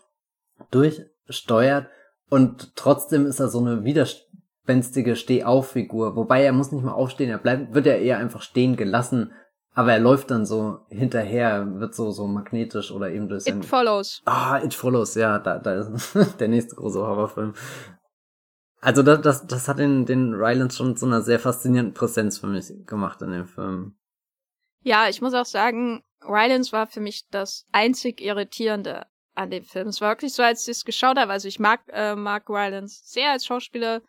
durchsteuert. Und trotzdem ist er so eine widerspenstige Steh-auf-Figur. Wobei er muss nicht mal aufstehen, er bleibt, wird ja eher einfach stehen gelassen aber er läuft dann so hinterher, wird so, so magnetisch oder eben durch It Follows. Ah, It Follows, ja, da, da ist <laughs> der nächste große Horrorfilm. Also das, das, das hat den, den Rylance schon zu einer sehr faszinierenden Präsenz für mich gemacht in dem Film. Ja, ich muss auch sagen, Rylance war für mich das einzig Irritierende an dem Film. Es war wirklich so, als ich es geschaut habe. Also ich mag äh, Mark Rylance sehr als Schauspieler.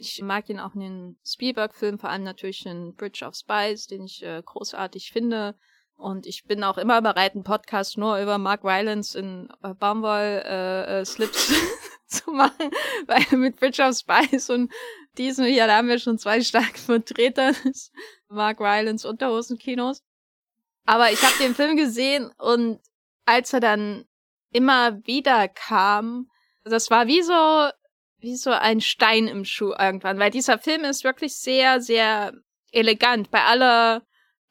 Ich mag ihn auch in den Spielberg-Filmen, vor allem natürlich in Bridge of Spies, den ich äh, großartig finde. Und ich bin auch immer bereit, einen Podcast nur über Mark Rylance in äh, Baumwoll-Slips äh, äh <laughs> zu machen, <laughs> weil mit Bridge of Spies und diesem hier, da haben wir schon zwei starke Vertreter des Mark Rylance Unterhosenkinos. Aber ich habe den Film gesehen und als er dann immer wieder kam, das war wie so wie so ein Stein im Schuh irgendwann, weil dieser Film ist wirklich sehr, sehr elegant. Bei aller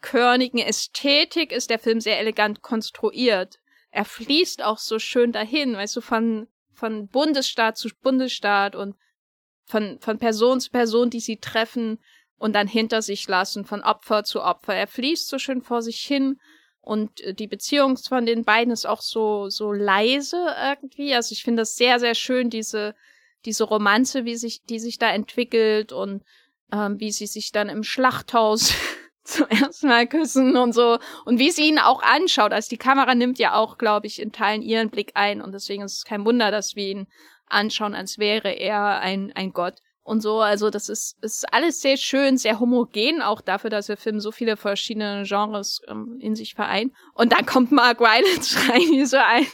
körnigen Ästhetik ist der Film sehr elegant konstruiert. Er fließt auch so schön dahin, weißt du, von, von Bundesstaat zu Bundesstaat und von, von Person zu Person, die sie treffen und dann hinter sich lassen, von Opfer zu Opfer. Er fließt so schön vor sich hin und äh, die Beziehung von den beiden ist auch so, so leise irgendwie. Also ich finde das sehr, sehr schön, diese, diese Romanze, wie sich, die sich da entwickelt und ähm, wie sie sich dann im Schlachthaus <laughs> zum ersten Mal küssen und so und wie sie ihn auch anschaut. Also die Kamera nimmt ja auch, glaube ich, in Teilen ihren Blick ein und deswegen ist es kein Wunder, dass wir ihn anschauen, als wäre er ein, ein Gott und so. Also das ist, ist alles sehr schön, sehr homogen, auch dafür, dass der Film so viele verschiedene Genres ähm, in sich vereint. Und dann kommt Mark Rylance <laughs> rein, wie so ein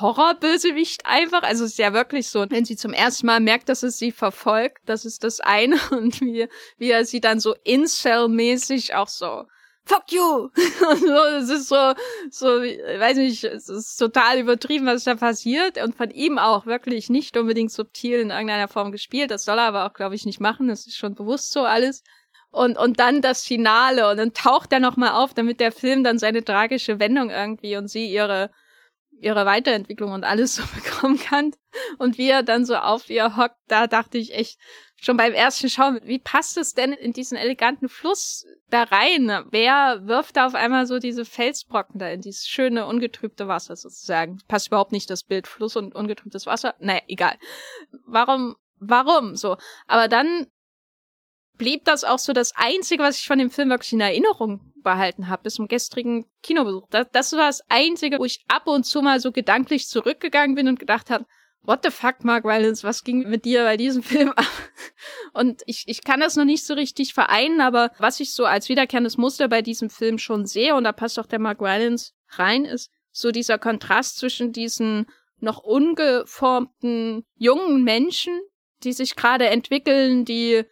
Horrorbösewicht einfach. Also es ist ja wirklich so, wenn sie zum ersten Mal merkt, dass es sie verfolgt, das ist das eine. <laughs> Und wie, wie er sie dann so Incel-mäßig auch so Fuck you! <laughs> Und so, es ist so, so, weiß nicht, es ist total übertrieben, was da passiert. Und von ihm auch wirklich nicht unbedingt subtil in irgendeiner Form gespielt. Das soll er aber auch, glaube ich, nicht machen. Das ist schon bewusst so alles. Und, und dann das Finale. Und dann taucht er nochmal auf, damit der Film dann seine tragische Wendung irgendwie und sie ihre ihre Weiterentwicklung und alles so <laughs> bekommen kann. Und wie er dann so auf ihr hockt, da dachte ich echt schon beim ersten Schauen, wie passt es denn in diesen eleganten Fluss da rein? Wer wirft da auf einmal so diese Felsbrocken da in dieses schöne, ungetrübte Wasser sozusagen? Passt überhaupt nicht das Bild Fluss und ungetrübtes Wasser? Naja, egal. Warum, warum so? Aber dann blieb das auch so das Einzige, was ich von dem Film wirklich in Erinnerung behalten habe, bis zum gestrigen Kinobesuch. Das, das war das Einzige, wo ich ab und zu mal so gedanklich zurückgegangen bin und gedacht habe, what the fuck, Mark Rylance, was ging mit dir bei diesem <laughs> Film ab? Und ich, ich kann das noch nicht so richtig vereinen, aber was ich so als wiederkehrendes Muster bei diesem Film schon sehe, und da passt auch der Mark Rylance rein, ist so dieser Kontrast zwischen diesen noch ungeformten jungen Menschen, die sich gerade entwickeln, die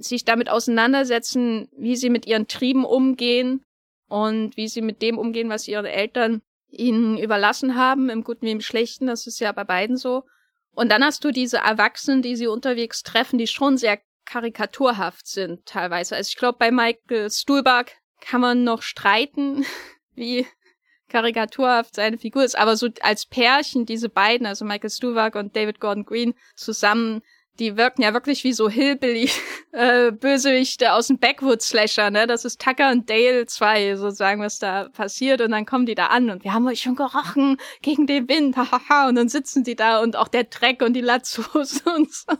sich damit auseinandersetzen, wie sie mit ihren Trieben umgehen und wie sie mit dem umgehen, was ihre Eltern ihnen überlassen haben, im Guten wie im Schlechten. Das ist ja bei beiden so. Und dann hast du diese Erwachsenen, die sie unterwegs treffen, die schon sehr karikaturhaft sind teilweise. Also ich glaube, bei Michael Stuhlbarg kann man noch streiten, <laughs> wie karikaturhaft seine Figur ist. Aber so als Pärchen, diese beiden, also Michael Stuhlbarg und David Gordon Green zusammen, die wirken ja wirklich wie so Hillbilly <laughs> äh, aus dem Backwood Slasher, ne? Das ist Tucker und Dale 2 sozusagen, was da passiert und dann kommen die da an und wir haben euch schon gerochen gegen den Wind, hahaha und dann sitzen die da und auch der Dreck und die Latzhose <laughs> und so.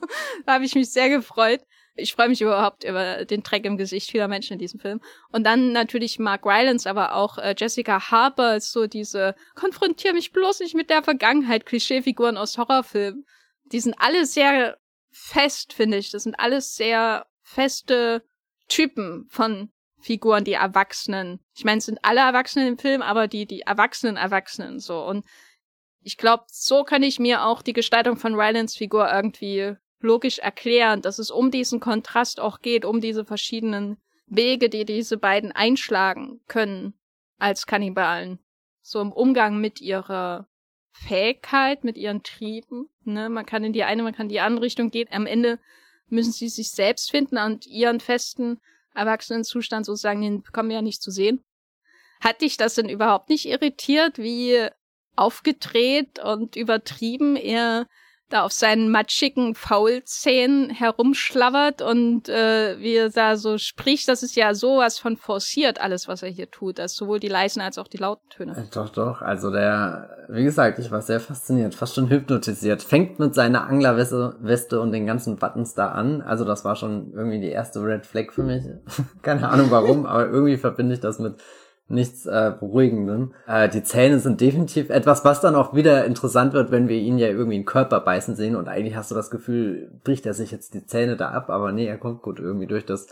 Da habe ich mich sehr gefreut. Ich freue mich überhaupt über den Dreck im Gesicht vieler Menschen in diesem Film. Und dann natürlich Mark Rylance, aber auch äh, Jessica Harper als so diese konfrontier mich bloß nicht mit der Vergangenheit Klischeefiguren aus Horrorfilmen. Die sind alle sehr fest, finde ich. Das sind alles sehr feste Typen von Figuren, die Erwachsenen. Ich meine, es sind alle Erwachsenen im Film, aber die, die Erwachsenen Erwachsenen so. Und ich glaube, so kann ich mir auch die Gestaltung von Rylans Figur irgendwie logisch erklären, dass es um diesen Kontrast auch geht, um diese verschiedenen Wege, die diese beiden einschlagen können als Kannibalen. So im Umgang mit ihrer Fähigkeit, mit ihren Trieben. Ne? Man kann in die eine, man kann in die andere Richtung gehen. Am Ende müssen sie sich selbst finden und ihren festen Erwachsenenzustand sozusagen, den bekommen wir ja nicht zu sehen. Hat dich das denn überhaupt nicht irritiert, wie aufgedreht und übertrieben er da auf seinen matschigen Faulzähnen herumschlabbert und äh, wie er da so spricht, das ist ja sowas von forciert, alles, was er hier tut. Also sowohl die leisen als auch die lauten Töne. Äh, doch, doch. Also der, wie gesagt, ich war sehr fasziniert, fast schon hypnotisiert. Fängt mit seiner Anglerweste Weste und den ganzen Buttons da an. Also das war schon irgendwie die erste Red Flag für mich. <laughs> Keine Ahnung warum, aber irgendwie verbinde ich das mit nichts äh, Beruhigendem. Äh, die Zähne sind definitiv etwas, was dann auch wieder interessant wird, wenn wir ihn ja irgendwie in den Körper beißen sehen und eigentlich hast du das Gefühl, bricht er sich jetzt die Zähne da ab, aber nee, er kommt gut irgendwie durch das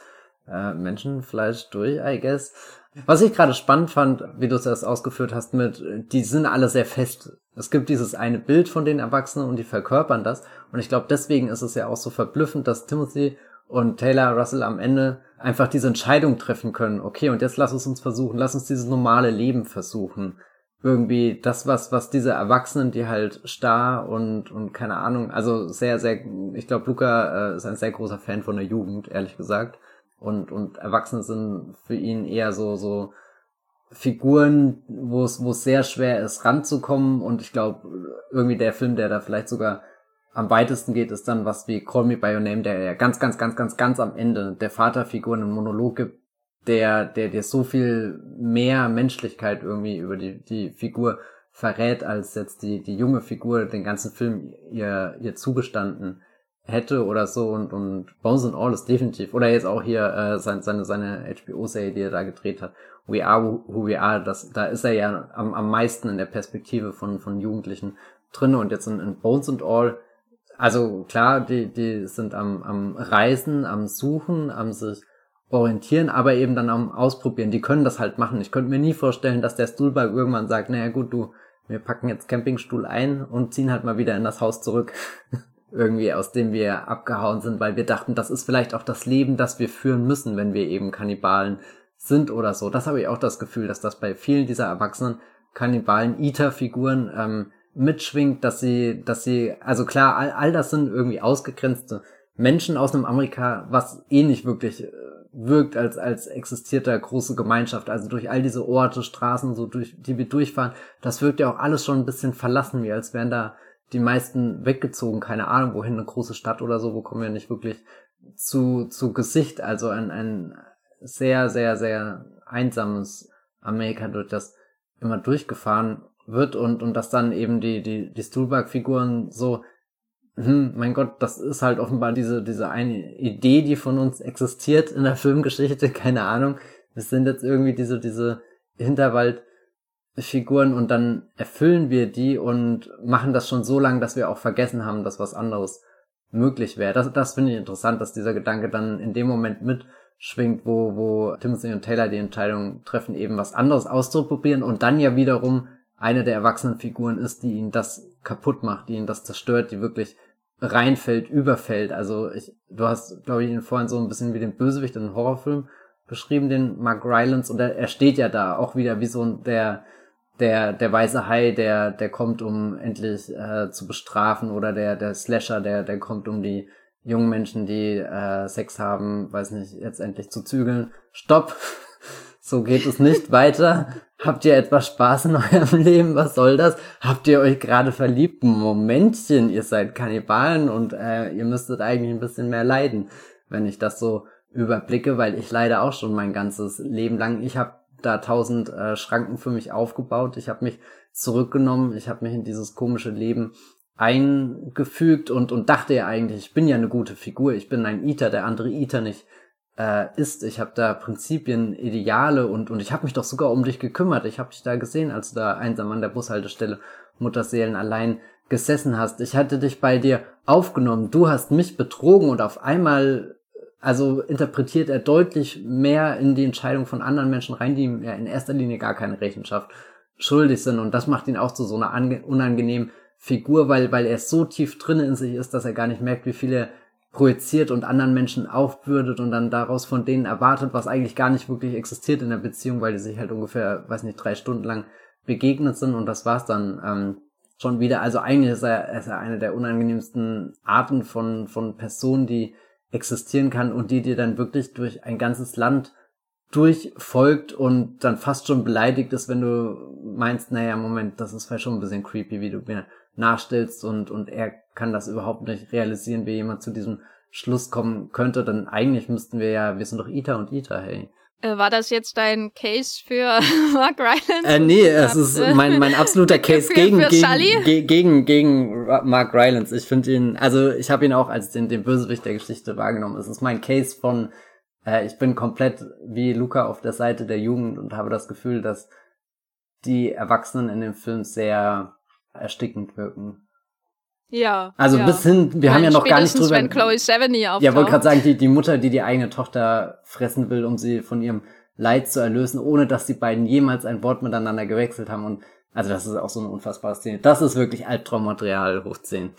äh, Menschenfleisch durch, I guess. Was ich gerade spannend fand, wie du es erst ausgeführt hast, mit, die sind alle sehr fest. Es gibt dieses eine Bild von den Erwachsenen und die verkörpern das. Und ich glaube, deswegen ist es ja auch so verblüffend, dass Timothy und Taylor Russell am Ende einfach diese Entscheidung treffen können. Okay, und jetzt lass uns uns versuchen, lass uns dieses normale Leben versuchen. Irgendwie das, was, was diese Erwachsenen, die halt starr und, und keine Ahnung, also sehr, sehr, ich glaube, Luca äh, ist ein sehr großer Fan von der Jugend, ehrlich gesagt. Und, und Erwachsene sind für ihn eher so, so Figuren, wo es, wo es sehr schwer ist, ranzukommen. Und ich glaube, irgendwie der Film, der da vielleicht sogar am weitesten geht, ist dann was wie Call Me By Your Name, der ja ganz, ganz, ganz, ganz, ganz am Ende der Vaterfigur einen Monolog gibt, der, der dir so viel mehr Menschlichkeit irgendwie über die, die Figur verrät, als jetzt die, die junge Figur den ganzen Film ihr, ihr zugestanden hätte oder so. Und, und Bones and All ist definitiv, oder jetzt auch hier äh, seine, seine, seine HBO-Serie, die er da gedreht hat, We Are Who We Are, das, da ist er ja am, am meisten in der Perspektive von, von Jugendlichen drin und jetzt in, in Bones and All also klar, die, die sind am, am Reisen, am Suchen, am sich orientieren, aber eben dann am Ausprobieren. Die können das halt machen. Ich könnte mir nie vorstellen, dass der Stuhlberg irgendwann sagt, naja gut, du, wir packen jetzt Campingstuhl ein und ziehen halt mal wieder in das Haus zurück. <laughs> Irgendwie, aus dem wir abgehauen sind, weil wir dachten, das ist vielleicht auch das Leben, das wir führen müssen, wenn wir eben Kannibalen sind oder so. Das habe ich auch das Gefühl, dass das bei vielen dieser erwachsenen Kannibalen-Eater-Figuren ähm, mitschwingt, dass sie, dass sie, also klar, all, all das sind irgendwie ausgegrenzte Menschen aus einem Amerika, was eh nicht wirklich äh, wirkt, als, als existiert da große Gemeinschaft. Also durch all diese Orte, Straßen, so durch, die wir durchfahren, das wirkt ja auch alles schon ein bisschen verlassen, wie als wären da die meisten weggezogen, keine Ahnung, wohin, eine große Stadt oder so, wo kommen wir nicht wirklich zu, zu Gesicht. Also ein, ein sehr, sehr, sehr einsames Amerika, durch das immer durchgefahren wird und, und dass dann eben die, die, die Stuhlberg-Figuren so hm, mein Gott, das ist halt offenbar diese, diese eine Idee, die von uns existiert in der Filmgeschichte, <laughs> keine Ahnung. Es sind jetzt irgendwie diese, diese Hinterwaldfiguren und dann erfüllen wir die und machen das schon so lange, dass wir auch vergessen haben, dass was anderes möglich wäre. Das, das finde ich interessant, dass dieser Gedanke dann in dem Moment mitschwingt, wo, wo Timothy und Taylor die Entscheidung treffen, eben was anderes auszuprobieren und dann ja wiederum eine der erwachsenen Figuren ist, die ihn das kaputt macht, die ihn das zerstört, die wirklich reinfällt, überfällt. Also ich, du hast, glaube ich, ihn vorhin so ein bisschen wie den Bösewicht in einem Horrorfilm beschrieben, den Mark Rylance, und er, er steht ja da auch wieder wie so ein, der, der, der weiße Hai, der, der kommt, um endlich äh, zu bestrafen, oder der, der Slasher, der, der kommt, um die jungen Menschen, die äh, Sex haben, weiß nicht, jetzt endlich zu zügeln. Stopp! <laughs> So geht es nicht <laughs> weiter. Habt ihr etwas Spaß in <laughs> eurem Leben? Was soll das? Habt ihr euch gerade verliebt? Momentchen, ihr seid Kannibalen und äh, ihr müsstet eigentlich ein bisschen mehr leiden, wenn ich das so überblicke, weil ich leide auch schon mein ganzes Leben lang. Ich habe da tausend äh, Schranken für mich aufgebaut. Ich habe mich zurückgenommen. Ich habe mich in dieses komische Leben eingefügt und, und dachte ja eigentlich, ich bin ja eine gute Figur. Ich bin ein Eater, der andere Eater nicht äh, ist. Ich habe da Prinzipien, Ideale und, und ich habe mich doch sogar um dich gekümmert. Ich habe dich da gesehen, als du da einsam an der Bushaltestelle Mutterseelen allein gesessen hast. Ich hatte dich bei dir aufgenommen. Du hast mich betrogen und auf einmal, also interpretiert er deutlich mehr in die Entscheidung von anderen Menschen rein, die ihm ja in erster Linie gar keine Rechenschaft schuldig sind. Und das macht ihn auch zu so einer unangenehmen Figur, weil, weil er so tief drin in sich ist, dass er gar nicht merkt, wie viele projiziert und anderen Menschen aufbürdet und dann daraus von denen erwartet, was eigentlich gar nicht wirklich existiert in der Beziehung, weil die sich halt ungefähr, weiß nicht, drei Stunden lang begegnet sind und das war's dann ähm, schon wieder. Also eigentlich ist er, ist er eine der unangenehmsten Arten von, von Personen, die existieren kann und die dir dann wirklich durch ein ganzes Land durchfolgt und dann fast schon beleidigt ist, wenn du meinst, naja, Moment, das ist vielleicht schon ein bisschen creepy, wie du mir nachstellst und, und er kann das überhaupt nicht realisieren, wie jemand zu diesem Schluss kommen könnte, dann eigentlich müssten wir ja, wir sind doch Ita und Ita, hey. Äh, war das jetzt dein Case für <laughs> Mark Rylance? Äh, nee, es ist mein, mein absoluter <laughs> Case gegen, für gegen, gegen, gegen Mark Rylance. Ich finde ihn, also ich habe ihn auch als den, den Bösewicht der Geschichte wahrgenommen. Es ist mein Case von, äh, ich bin komplett wie Luca auf der Seite der Jugend und habe das Gefühl, dass die Erwachsenen in dem Film sehr erstickend wirken. Ja. Also ja. bis hin, wir haben ja noch gar nicht drüber. wenn Chloe Sevigny auftaucht. Ja, wollte gerade sagen, die, die Mutter, die die eigene Tochter fressen will, um sie von ihrem Leid zu erlösen, ohne dass die beiden jemals ein Wort miteinander gewechselt haben. Und also das ist auch so eine unfassbare Szene. Das ist wirklich Albtraummaterial hoch 10.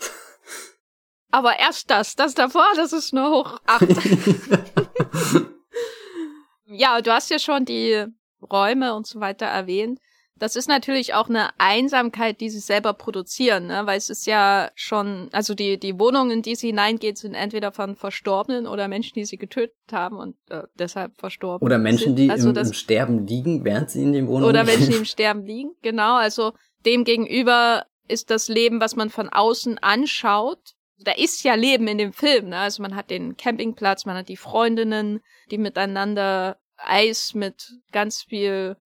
<laughs> Aber erst das, das davor, das ist nur hoch 8. <laughs> <laughs> ja, du hast ja schon die Räume und so weiter erwähnt das ist natürlich auch eine Einsamkeit, die sie selber produzieren, ne? weil es ist ja schon, also die, die Wohnungen, in die sie hineingeht, sind entweder von Verstorbenen oder Menschen, die sie getötet haben und äh, deshalb verstorben Oder Menschen, sind. die also im, das, im Sterben liegen, während sie in den Wohnungen Oder Menschen, die im Sterben liegen, genau. Also dem gegenüber ist das Leben, was man von außen anschaut, da ist ja Leben in dem Film, ne? Also man hat den Campingplatz, man hat die Freundinnen, die miteinander Eis mit ganz viel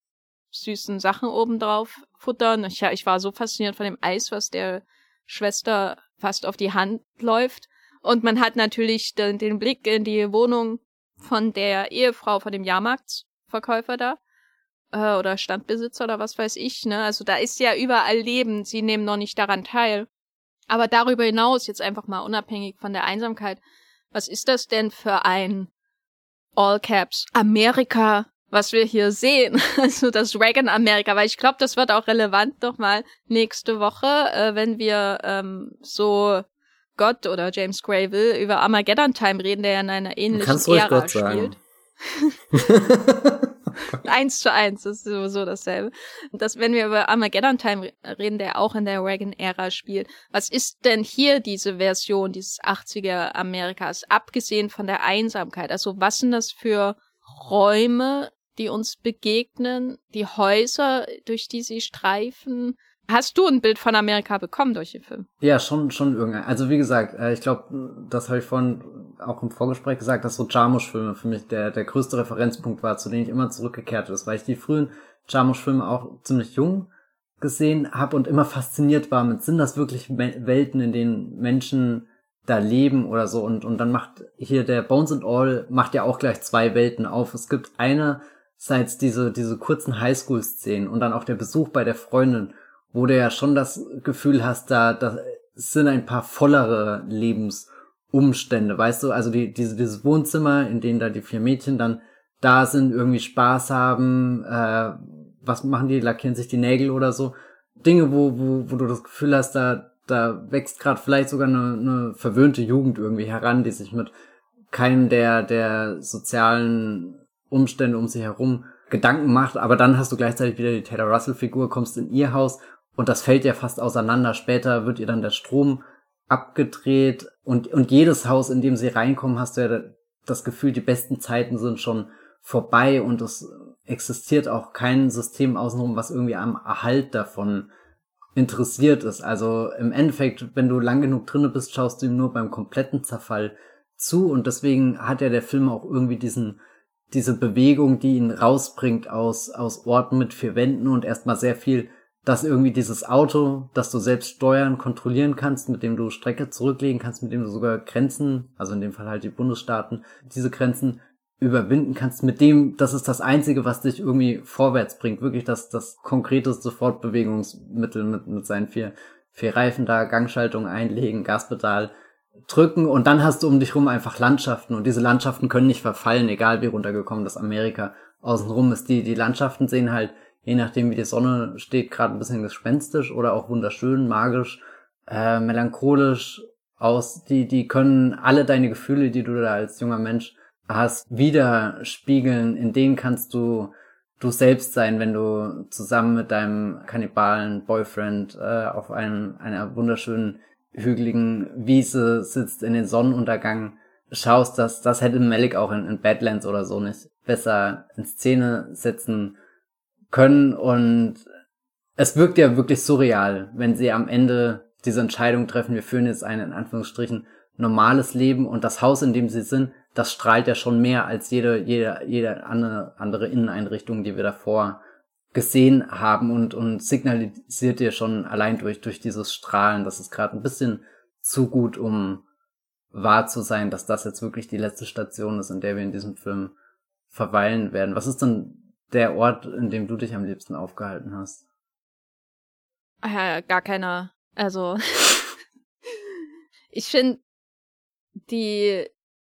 süßen Sachen obendrauf futtern. Ich, ich war so fasziniert von dem Eis, was der Schwester fast auf die Hand läuft. Und man hat natürlich den, den Blick in die Wohnung von der Ehefrau von dem Jahrmarktsverkäufer da äh, oder Standbesitzer oder was weiß ich. Ne? Also da ist ja überall Leben. Sie nehmen noch nicht daran teil. Aber darüber hinaus, jetzt einfach mal unabhängig von der Einsamkeit, was ist das denn für ein All Caps Amerika was wir hier sehen, <laughs> also das Reagan-Amerika, weil ich glaube, das wird auch relevant nochmal nächste Woche, äh, wenn wir ähm, so Gott oder James Gray will über Armageddon Time reden, der ja in einer ähnlichen Kannst Ära Gott spielt. <laughs> eins zu eins, das ist sowieso dasselbe. Das, wenn wir über Armageddon Time reden, der auch in der Reagan-Ära spielt, was ist denn hier diese Version dieses 80er Amerikas, abgesehen von der Einsamkeit? Also was sind das für Räume, die uns begegnen, die Häuser, durch die sie streifen? Hast du ein Bild von Amerika bekommen durch den Film? Ja, schon, schon irgendein. Also wie gesagt, äh, ich glaube, das habe ich vorhin auch im Vorgespräch gesagt, dass so Jarmusch-Filme für mich der, der größte Referenzpunkt war, zu dem ich immer zurückgekehrt ist, weil ich die frühen Jarmusch-Filme auch ziemlich jung gesehen habe und immer fasziniert war mit, sind das wirklich Welten, in denen Menschen da leben oder so und, und dann macht hier der Bones and All macht ja auch gleich zwei Welten auf. Es gibt einerseits diese, diese kurzen Highschool-Szenen und dann auch der Besuch bei der Freundin wo du ja schon das Gefühl hast, da, da sind ein paar vollere Lebensumstände, weißt du? Also die, diese, dieses Wohnzimmer, in dem da die vier Mädchen dann da sind, irgendwie Spaß haben, äh, was machen die, lackieren sich die Nägel oder so. Dinge, wo, wo, wo du das Gefühl hast, da, da wächst gerade vielleicht sogar eine, eine verwöhnte Jugend irgendwie heran, die sich mit keinem der, der sozialen Umstände um sie herum Gedanken macht, aber dann hast du gleichzeitig wieder die Taylor Russell Figur, kommst in ihr Haus und das fällt ja fast auseinander. Später wird ihr dann der Strom abgedreht und, und jedes Haus, in dem sie reinkommen, hast du ja das Gefühl, die besten Zeiten sind schon vorbei und es existiert auch kein System außenrum, was irgendwie am Erhalt davon interessiert ist. Also im Endeffekt, wenn du lang genug drinne bist, schaust du ihm nur beim kompletten Zerfall zu und deswegen hat ja der Film auch irgendwie diesen diese Bewegung, die ihn rausbringt aus aus Orten mit vier Wänden und erstmal sehr viel dass irgendwie dieses Auto, das du selbst steuern, kontrollieren kannst, mit dem du Strecke zurücklegen kannst, mit dem du sogar Grenzen, also in dem Fall halt die Bundesstaaten, diese Grenzen überwinden kannst, mit dem, das ist das Einzige, was dich irgendwie vorwärts bringt, wirklich das, das konkrete Sofortbewegungsmittel mit, mit seinen vier, vier Reifen da, Gangschaltung einlegen, Gaspedal drücken und dann hast du um dich rum einfach Landschaften und diese Landschaften können nicht verfallen, egal wie runtergekommen das Amerika außenrum ist. Die, die Landschaften sehen halt je nachdem wie die Sonne steht, gerade ein bisschen gespenstisch oder auch wunderschön, magisch, äh, melancholisch aus. Die, die können alle deine Gefühle, die du da als junger Mensch hast, widerspiegeln. In denen kannst du du selbst sein, wenn du zusammen mit deinem kannibalen Boyfriend äh, auf einem, einer wunderschönen hügeligen Wiese sitzt in den Sonnenuntergang schaust, dass das hätte Malik auch in, in Badlands oder so nicht besser in Szene setzen können. Und es wirkt ja wirklich surreal, wenn sie am Ende diese Entscheidung treffen, wir führen jetzt ein in Anführungsstrichen normales Leben. Und das Haus, in dem sie sind, das strahlt ja schon mehr als jede, jede, jede andere, andere Inneneinrichtung, die wir davor gesehen haben und, und signalisiert dir schon allein durch, durch dieses Strahlen, das ist gerade ein bisschen zu gut, um wahr zu sein, dass das jetzt wirklich die letzte Station ist, in der wir in diesem Film verweilen werden. Was ist denn der Ort, in dem du dich am liebsten aufgehalten hast? Ja, gar keiner. Also, <laughs> ich finde, die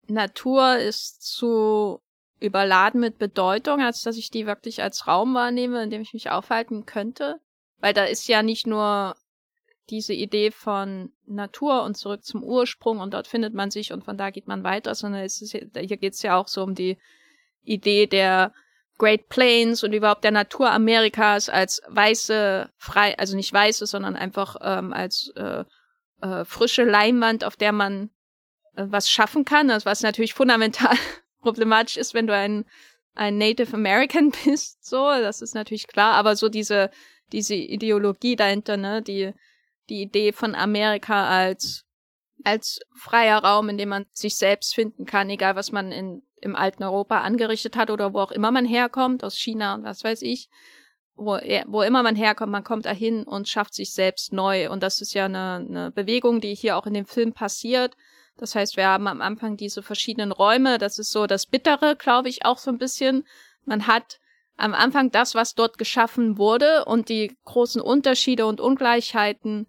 Natur ist zu überladen mit Bedeutung, als dass ich die wirklich als Raum wahrnehme, in dem ich mich aufhalten könnte. Weil da ist ja nicht nur diese Idee von Natur und zurück zum Ursprung und dort findet man sich und von da geht man weiter, sondern es ist, hier geht es ja auch so um die Idee der Great Plains und überhaupt der Natur Amerikas als weiße, frei, also nicht weiße, sondern einfach ähm, als äh, äh, frische Leinwand, auf der man äh, was schaffen kann, also was natürlich fundamental problematisch ist, wenn du ein, ein Native American <laughs> bist, so, das ist natürlich klar, aber so diese, diese Ideologie dahinter, ne, die, die Idee von Amerika als, als freier Raum, in dem man sich selbst finden kann, egal was man in im alten Europa angerichtet hat oder wo auch immer man herkommt, aus China und was weiß ich, wo, wo immer man herkommt, man kommt dahin und schafft sich selbst neu. Und das ist ja eine, eine Bewegung, die hier auch in dem Film passiert. Das heißt, wir haben am Anfang diese verschiedenen Räume. Das ist so das Bittere, glaube ich, auch so ein bisschen. Man hat am Anfang das, was dort geschaffen wurde und die großen Unterschiede und Ungleichheiten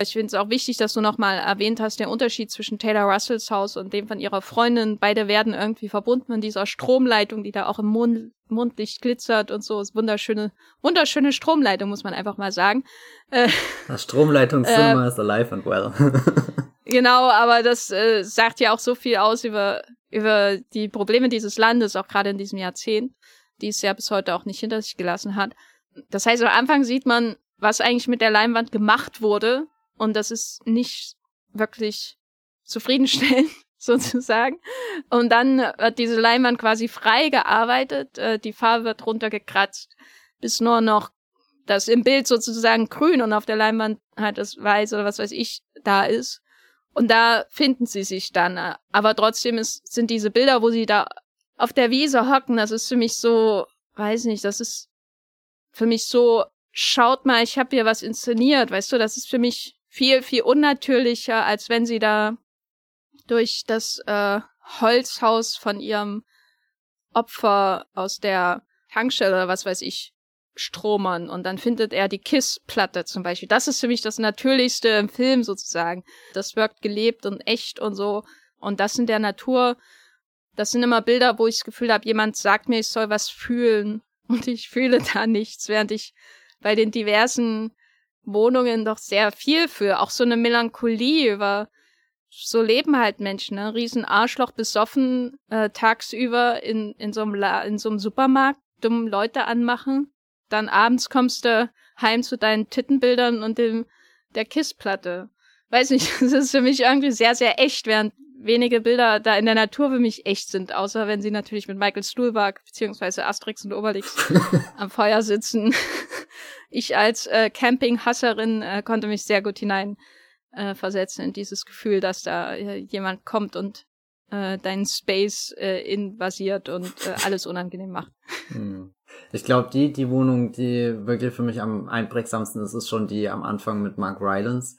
ich finde es auch wichtig, dass du nochmal erwähnt hast, der Unterschied zwischen Taylor Russells Haus und dem von ihrer Freundin. Beide werden irgendwie verbunden in dieser Stromleitung, die da auch im Mond, Mondlicht glitzert und so. Ist wunderschöne, wunderschöne Stromleitung, muss man einfach mal sagen. Äh, das Stromleitungszimmer <laughs> äh, ist alive and well. <laughs> genau, aber das äh, sagt ja auch so viel aus über, über die Probleme dieses Landes, auch gerade in diesem Jahrzehnt. die es ja bis heute auch nicht hinter sich gelassen hat. Das heißt, am Anfang sieht man, was eigentlich mit der Leinwand gemacht wurde. Und das ist nicht wirklich zufriedenstellend, <laughs> sozusagen. Und dann wird diese Leinwand quasi frei gearbeitet, äh, die Farbe wird runtergekratzt, bis nur noch das im Bild sozusagen grün und auf der Leinwand halt das weiß oder was weiß ich da ist. Und da finden sie sich dann. Aber trotzdem ist, sind diese Bilder, wo sie da auf der Wiese hocken, das ist für mich so, weiß nicht, das ist für mich so, schaut mal, ich habe hier was inszeniert, weißt du, das ist für mich viel, viel unnatürlicher, als wenn sie da durch das äh, Holzhaus von ihrem Opfer aus der Tankstelle oder was weiß ich stromern und dann findet er die Kiss-Platte zum Beispiel. Das ist für mich das Natürlichste im Film sozusagen. Das wirkt gelebt und echt und so. Und das in der Natur, das sind immer Bilder, wo ich das Gefühl habe, jemand sagt mir, ich soll was fühlen <laughs> und ich fühle da nichts, während ich bei den diversen Wohnungen doch sehr viel für, auch so eine Melancholie über so leben halt Menschen, ne? Riesen Arschloch besoffen, äh, tagsüber in, in so einem La in so einem Supermarkt dumm Leute anmachen dann abends kommst du heim zu deinen Tittenbildern und dem der Kissplatte. Weiß nicht, <laughs> das ist für mich irgendwie sehr, sehr echt, während wenige Bilder da in der Natur für mich echt sind, außer wenn sie natürlich mit Michael Stuhlbarg beziehungsweise Asterix und Obelix <laughs> am Feuer sitzen. <laughs> Ich als äh, Campinghasserin äh, konnte mich sehr gut hinein äh, versetzen in dieses Gefühl, dass da äh, jemand kommt und äh, deinen Space äh, invasiert und äh, alles unangenehm macht. Hm. Ich glaube, die, die Wohnung, die wirklich für mich am einprägsamsten ist, ist schon die am Anfang mit Mark Rylance.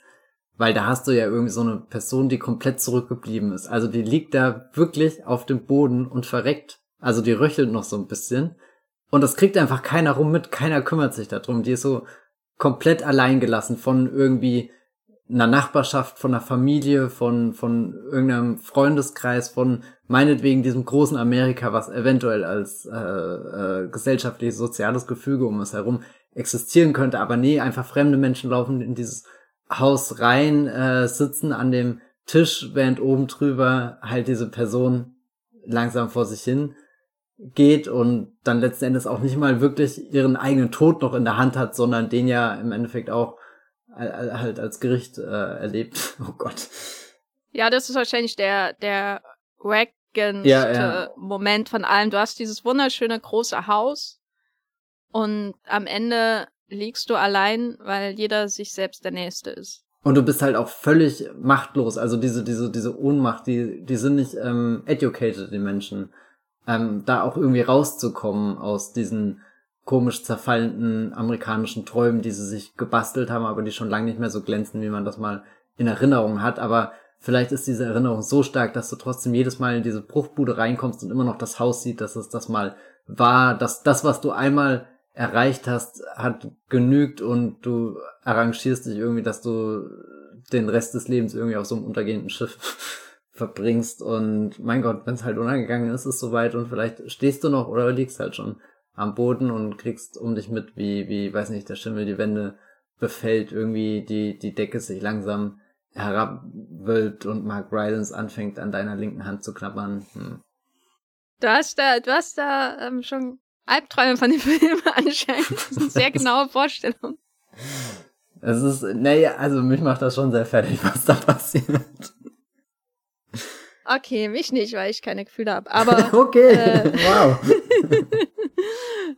Weil da hast du ja irgendwie so eine Person, die komplett zurückgeblieben ist. Also die liegt da wirklich auf dem Boden und verreckt. Also die röchelt noch so ein bisschen. Und das kriegt einfach keiner rum mit, keiner kümmert sich darum. Die ist so komplett allein gelassen von irgendwie einer Nachbarschaft, von einer Familie, von, von irgendeinem Freundeskreis, von meinetwegen diesem großen Amerika, was eventuell als äh, äh, gesellschaftliches, soziales Gefüge um es herum existieren könnte. Aber nee, einfach fremde Menschen laufen in dieses Haus rein, äh, sitzen an dem Tisch, während oben drüber halt diese Person langsam vor sich hin geht und dann letzten Endes auch nicht mal wirklich ihren eigenen Tod noch in der Hand hat, sondern den ja im Endeffekt auch halt als Gericht äh, erlebt. <laughs> Oh Gott. Ja, das ist wahrscheinlich der, der wackenste ja, ja. Moment von allem. Du hast dieses wunderschöne große Haus und am Ende liegst du allein, weil jeder sich selbst der Nächste ist. Und du bist halt auch völlig machtlos. Also diese, diese, diese Ohnmacht, die, die sind nicht ähm, educated, die Menschen. Ähm, da auch irgendwie rauszukommen aus diesen komisch zerfallenden amerikanischen Träumen, die sie sich gebastelt haben, aber die schon lange nicht mehr so glänzen, wie man das mal in Erinnerung hat. Aber vielleicht ist diese Erinnerung so stark, dass du trotzdem jedes Mal in diese Bruchbude reinkommst und immer noch das Haus sieht, dass es das mal war, dass das, was du einmal erreicht hast, hat genügt und du arrangierst dich irgendwie, dass du den Rest des Lebens irgendwie auf so einem untergehenden Schiff <laughs> verbringst und mein Gott, wenn es halt untergegangen ist, ist es soweit und vielleicht stehst du noch oder liegst halt schon am Boden und kriegst um dich mit, wie, wie, weiß nicht, der Schimmel die Wände befällt, irgendwie die, die Decke sich langsam herabwölbt und Mark Rylance anfängt an deiner linken Hand zu knabbern. Hm. Du hast da, du hast da ähm, schon Albträume von dem <laughs> Film anscheinend. Das ist eine sehr genaue Vorstellung. Es ist, naja, also mich macht das schon sehr fertig, <laughs> was da passiert. Okay, mich nicht, weil ich keine Gefühle habe. Aber <laughs> okay, äh, wow.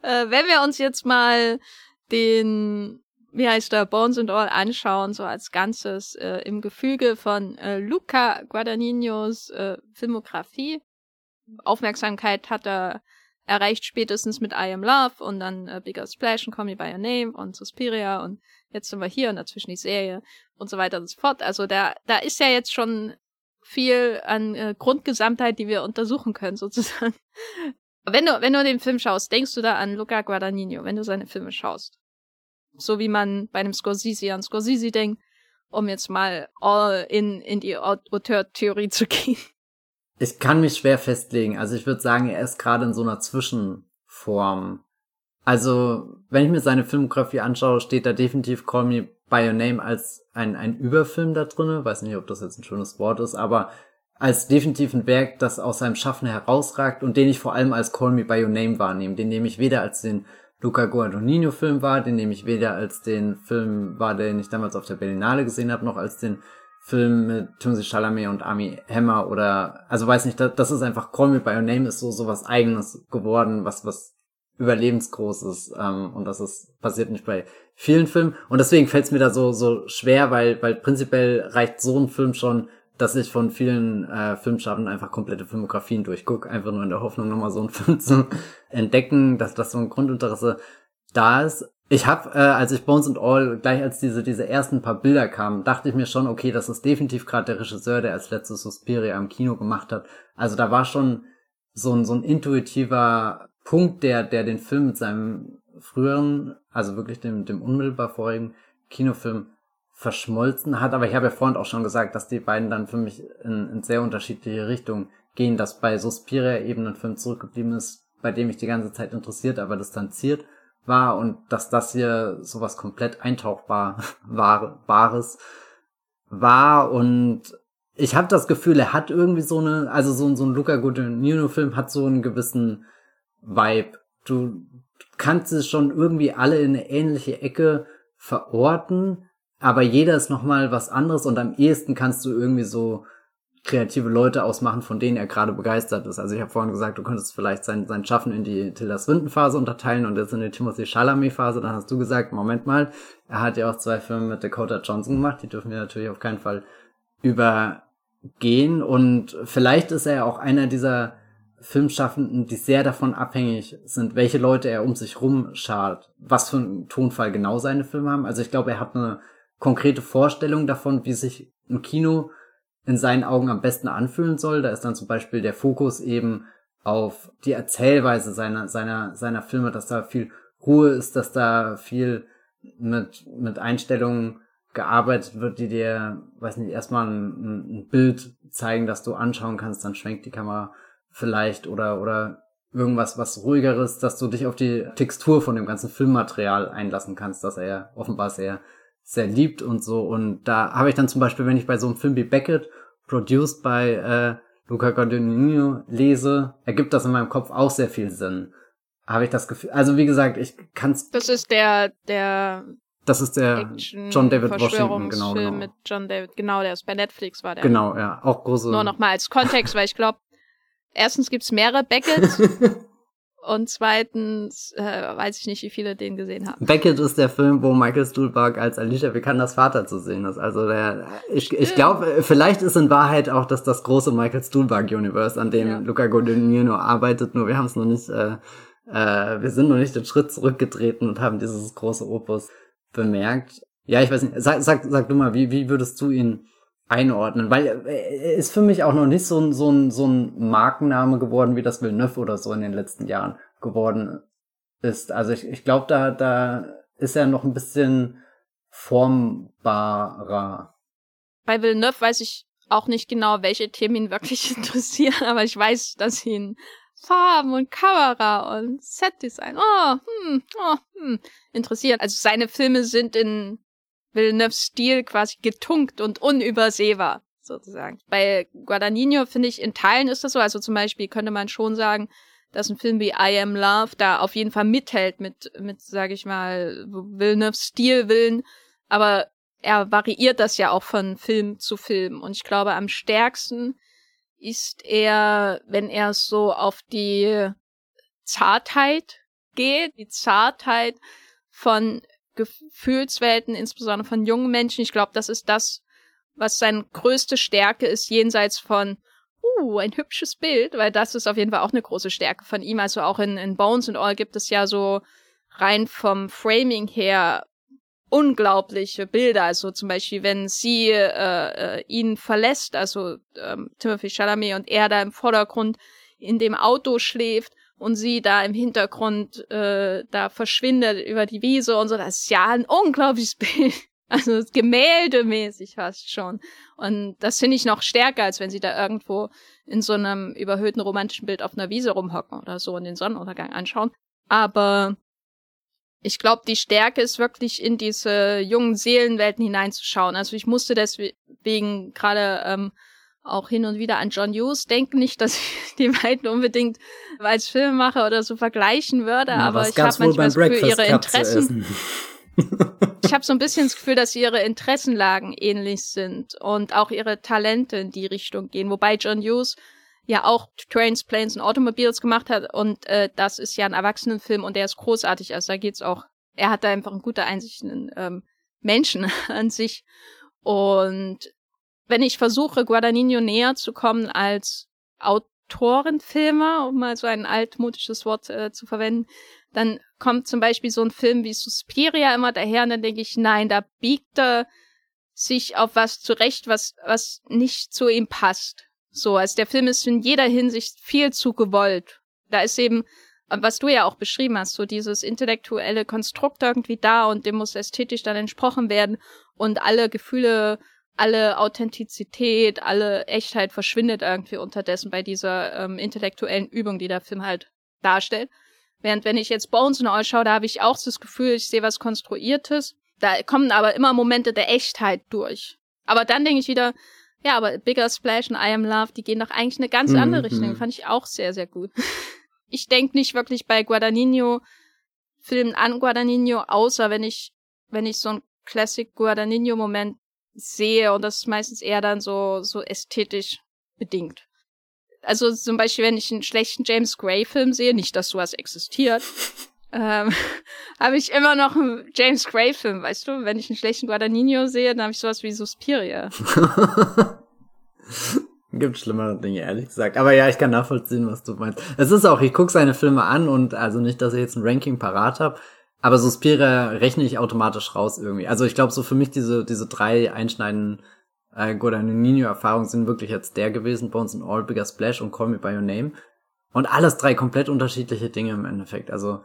Äh, wenn wir uns jetzt mal den, wie heißt der, Bones and All anschauen, so als Ganzes äh, im Gefüge von äh, Luca Guadagninos äh, Filmografie. Aufmerksamkeit hat er erreicht spätestens mit I Am Love und dann äh, Bigger Splash und Call Me By Your Name und Suspiria und jetzt sind wir hier und dazwischen die Serie und so weiter und so fort. Also da, da ist ja jetzt schon viel an äh, Grundgesamtheit, die wir untersuchen können, <laughs> sozusagen. Wenn du, wenn du den Film schaust, denkst du da an Luca Guadagnino, wenn du seine Filme schaust. So wie man bei einem Scorsese an Scorsese denkt, um jetzt mal all in, in die Auteur-Theorie zu <laughs> gehen. Ich kann mich schwer festlegen. Also ich würde sagen, er ist gerade in so einer Zwischenform. Also, wenn ich mir seine Filmografie anschaue, steht da definitiv Call Me By Your Name als ein, ein Überfilm da drinne. Weiß nicht, ob das jetzt ein schönes Wort ist, aber als definitiv ein Werk, das aus seinem Schaffen herausragt und den ich vor allem als Call Me By Your Name wahrnehme. Den nehme ich weder als den Luca Guadagnino-Film wahr, den nehme ich weder als den Film wahr, den ich damals auf der Berlinale gesehen habe, noch als den Film mit Timothy Chalamet und Army Hammer oder, also weiß nicht, das, das ist einfach Call Me By Your Name ist so, so was eigenes geworden, was, was überlebensgroßes ähm, und das ist passiert nicht bei vielen Filmen und deswegen fällt es mir da so so schwer, weil weil prinzipiell reicht so ein Film schon dass ich von vielen äh, Filmschaffenden einfach komplette Filmografien durchgucke, einfach nur in der Hoffnung, nochmal so einen <laughs> Film zu entdecken, dass das so ein Grundinteresse da ist. Ich habe, äh, als ich Bones and All, gleich als diese, diese ersten paar Bilder kamen, dachte ich mir schon, okay, das ist definitiv gerade der Regisseur, der als letztes Suspiria im Kino gemacht hat. Also da war schon so ein, so ein intuitiver Punkt, der, der den Film mit seinem früheren, also wirklich dem, dem unmittelbar vorigen Kinofilm verschmolzen hat. Aber ich habe ja vorhin auch schon gesagt, dass die beiden dann für mich in, in sehr unterschiedliche Richtungen gehen, dass bei Suspiria eben ein Film zurückgeblieben ist, bei dem ich die ganze Zeit interessiert, aber distanziert war und dass das hier sowas komplett eintauchbar <laughs> war, Wahres war und ich habe das Gefühl, er hat irgendwie so eine, also so, so ein Luca Guadagnino-Film hat so einen gewissen Vibe. Du kannst es schon irgendwie alle in eine ähnliche Ecke verorten, aber jeder ist nochmal was anderes und am ehesten kannst du irgendwie so kreative Leute ausmachen, von denen er gerade begeistert ist. Also ich habe vorhin gesagt, du könntest vielleicht sein, sein Schaffen in die Tilda Swinton-Phase unterteilen und jetzt in die Timothy Chalamet-Phase. Dann hast du gesagt, Moment mal, er hat ja auch zwei Filme mit Dakota Johnson gemacht, die dürfen wir natürlich auf keinen Fall übergehen und vielleicht ist er ja auch einer dieser Filmschaffenden, die sehr davon abhängig sind, welche Leute er um sich rum schart, was für einen Tonfall genau seine Filme haben. Also ich glaube, er hat eine konkrete Vorstellung davon, wie sich ein Kino in seinen Augen am besten anfühlen soll. Da ist dann zum Beispiel der Fokus eben auf die Erzählweise seiner, seiner, seiner Filme, dass da viel Ruhe ist, dass da viel mit, mit Einstellungen gearbeitet wird, die dir, weiß nicht, erstmal ein, ein Bild zeigen, das du anschauen kannst, dann schwenkt die Kamera vielleicht oder, oder irgendwas, was ruhigeres, dass du dich auf die Textur von dem ganzen Filmmaterial einlassen kannst, dass er offenbar sehr sehr liebt und so. Und da habe ich dann zum Beispiel, wenn ich bei so einem Film wie Beckett, produced by äh, Luca Guadagnino, lese, ergibt das in meinem Kopf auch sehr viel Sinn. Habe ich das Gefühl. Also wie gesagt, ich kann's. Das ist der, der. Das ist der John David Washington, genau, genau. mit John David, genau, der ist bei Netflix war der. Genau, ja, auch große. Nur nochmal als Kontext, weil ich glaube, erstens gibt's mehrere Beckett <laughs> Und zweitens äh, weiß ich nicht, wie viele den gesehen haben. Beckett ist der Film, wo Michael Stuhlbarg als Alicia Vikanders Vater zu sehen ist. Also der, ich, ich glaube, vielleicht ist in Wahrheit auch das das große Michael Stuhlbarg Universe, an dem ja. Luca Guadagnino arbeitet. Nur wir haben es noch nicht, äh, äh, wir sind noch nicht den Schritt zurückgetreten und haben dieses große Opus bemerkt. Ja, ich weiß nicht. Sag, sag, sag du mal, wie, wie würdest du ihn einordnen, weil er äh, ist für mich auch noch nicht so ein, so ein, so ein Markenname geworden, wie das Villeneuve oder so in den letzten Jahren geworden ist. Also ich, ich glaube, da, da ist er noch ein bisschen formbarer. Bei Villeneuve weiß ich auch nicht genau, welche Themen ihn wirklich <laughs> interessieren, aber ich weiß, dass ihn Farben und Kamera und Setdesign, oh, hm, oh, hm, interessiert. Also seine Filme sind in Villeneuves Stil quasi getunkt und unübersehbar, sozusagen. Bei Guadagnino finde ich, in Teilen ist das so. Also zum Beispiel könnte man schon sagen, dass ein Film wie I Am Love da auf jeden Fall mithält mit, mit, sag ich mal, Villeneuves Stilwillen. Aber er variiert das ja auch von Film zu Film. Und ich glaube, am stärksten ist er, wenn er so auf die Zartheit geht, die Zartheit von Gefühlswelten, insbesondere von jungen Menschen. Ich glaube, das ist das, was seine größte Stärke ist, jenseits von, uh, ein hübsches Bild, weil das ist auf jeden Fall auch eine große Stärke von ihm. Also auch in, in Bones and All gibt es ja so rein vom Framing her unglaubliche Bilder. Also zum Beispiel, wenn sie äh, äh, ihn verlässt, also ähm, Timothy Chalamet und er da im Vordergrund in dem Auto schläft und sie da im Hintergrund äh, da verschwindet über die Wiese und so. Das ist ja ein unglaubliches <laughs> Bild. Also gemäldemäßig fast schon. Und das finde ich noch stärker, als wenn sie da irgendwo in so einem überhöhten romantischen Bild auf einer Wiese rumhocken oder so und den Sonnenuntergang anschauen. Aber ich glaube, die Stärke ist wirklich in diese jungen Seelenwelten hineinzuschauen. Also ich musste deswegen gerade ähm, auch hin und wieder an John Hughes denken. Nicht, dass ich <laughs> die beiden unbedingt als Filmemacher oder so vergleichen würde, Na, aber ich habe manchmal das Gefühl, ihre Interessen. <laughs> ich habe so ein bisschen das Gefühl, dass ihre Interessenlagen ähnlich sind und auch ihre Talente in die Richtung gehen. Wobei John Hughes ja auch Trains, Planes und Automobiles gemacht hat und äh, das ist ja ein Erwachsenenfilm und der ist großartig. Also da geht's auch, er hat da einfach eine gute Einsicht in ähm, Menschen <laughs> an sich. Und wenn ich versuche, Guadagnino näher zu kommen als Autorenfilmer, um mal so ein altmodisches Wort äh, zu verwenden, dann kommt zum Beispiel so ein Film wie Suspiria immer daher und dann denke ich, nein, da biegt er sich auf was zurecht, was, was nicht zu ihm passt. So, also der Film ist in jeder Hinsicht viel zu gewollt. Da ist eben, was du ja auch beschrieben hast, so dieses intellektuelle Konstrukt irgendwie da und dem muss ästhetisch dann entsprochen werden und alle Gefühle, alle Authentizität, alle Echtheit verschwindet irgendwie unterdessen bei dieser ähm, intellektuellen Übung, die der Film halt darstellt. Während wenn ich jetzt Bones und All schaue, da habe ich auch das Gefühl, ich sehe was Konstruiertes. Da kommen aber immer Momente der Echtheit durch. Aber dann denke ich wieder, ja, aber Bigger Splash und I Am Love, die gehen doch eigentlich eine ganz andere mhm. Richtung. Fand ich auch sehr, sehr gut. <laughs> ich denke nicht wirklich bei Guadagnino Filmen an Guadagnino, außer wenn ich, wenn ich so ein Classic Guadagnino Moment sehe und das ist meistens eher dann so, so ästhetisch bedingt. Also zum Beispiel, wenn ich einen schlechten James Gray Film sehe, nicht, dass sowas existiert, <laughs> ähm, habe ich immer noch einen James Gray Film, weißt du? Wenn ich einen schlechten Guadagnino sehe, dann habe ich sowas wie Suspiria. <laughs> Gibt schlimmere Dinge, ehrlich gesagt. Aber ja, ich kann nachvollziehen, was du meinst. Es ist auch, ich gucke seine Filme an und also nicht, dass ich jetzt ein Ranking parat habe, aber Suspiria rechne ich automatisch raus irgendwie. Also ich glaube, so für mich diese, diese drei einschneidenden äh, Guadagnino-Erfahrungen sind wirklich jetzt der gewesen, Bones and All, Bigger Splash und Call Me By Your Name. Und alles drei komplett unterschiedliche Dinge im Endeffekt. Also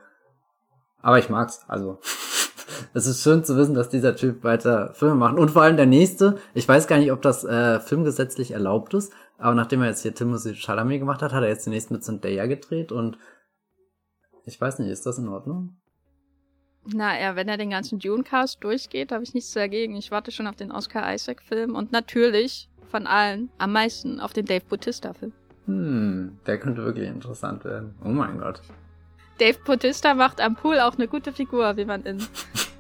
aber ich mag's. Also, <laughs> es ist schön zu wissen, dass dieser Typ weiter Filme macht. Und vor allem der nächste, ich weiß gar nicht, ob das äh, filmgesetzlich erlaubt ist, aber nachdem er jetzt hier Timothy Chalamet gemacht hat, hat er jetzt den nächsten mit Zendaya gedreht und ich weiß nicht, ist das in Ordnung? Na ja, wenn er den ganzen Dune-Cast durchgeht, habe ich nichts dagegen. Ich warte schon auf den Oscar Isaac-Film und natürlich von allen am meisten auf den Dave Bautista-Film. Hm, der könnte wirklich interessant werden. Oh mein Gott. Dave Bautista macht am Pool auch eine gute Figur, wie man in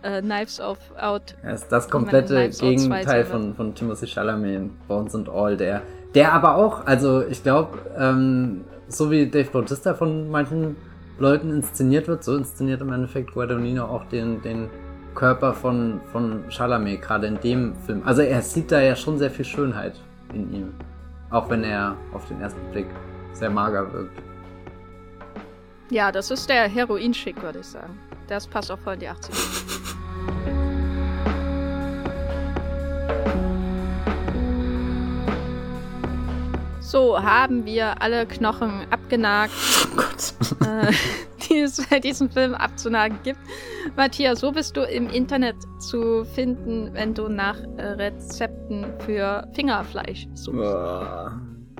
äh, Knives of Out. Er ist das komplette Gegenteil von, von Timothy Chalamet in Bones and All, der, der aber auch, also ich glaube, ähm, so wie Dave Bautista von manchen Leuten inszeniert wird, so inszeniert im Endeffekt Guadagnino auch den, den Körper von, von Chalamet, gerade in dem Film. Also er sieht da ja schon sehr viel Schönheit in ihm. Auch wenn er auf den ersten Blick sehr mager wirkt. Ja, das ist der Heroin-Schick, würde ich sagen. Das passt auch voll in die 80er. So, haben wir alle Knochen abgenagt, oh äh, die es bei diesem Film abzunagen gibt. Matthias, wo bist du im Internet zu finden, wenn du nach äh, Rezepten für Fingerfleisch suchst?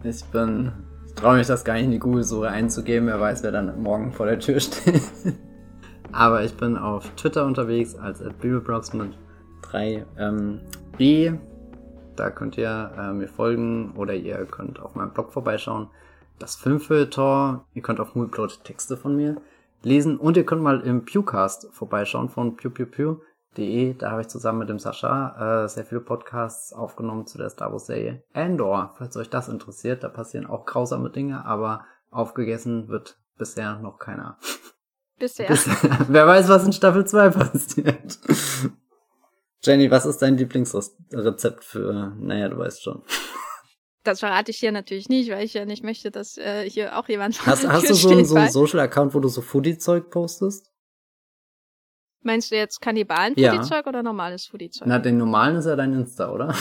Ich bin traue mich das gar nicht in die Google-Suche einzugeben. Wer weiß, wer dann morgen vor der Tür <laughs> steht. Aber ich bin auf Twitter unterwegs als Bibelbrox mit 3 ähm, B. Da könnt ihr äh, mir folgen oder ihr könnt auf meinem Blog vorbeischauen. Das Filmfilter. Ihr könnt auf Moodplot Texte von mir lesen und ihr könnt mal im Pewcast vorbeischauen von Pew Pew Pew De, da habe ich zusammen mit dem Sascha äh, sehr viele Podcasts aufgenommen zu der Star Wars Serie Andor. Falls euch das interessiert, da passieren auch grausame Dinge, aber aufgegessen wird bisher noch keiner. Bisher. bisher. <laughs> Wer weiß, was in Staffel 2 passiert. Jenny, was ist dein Lieblingsrezept für, naja, du weißt schon. Das verrate ich hier natürlich nicht, weil ich ja nicht möchte, dass äh, hier auch jemand Hast, hast du so einen, so einen Social-Account, wo du so Foodie-Zeug postest? Meinst du jetzt Kannibalen-Foodie-Zeug ja. oder normales Foodie-Zeug? Na, den normalen ist ja dein Insta, oder? <laughs>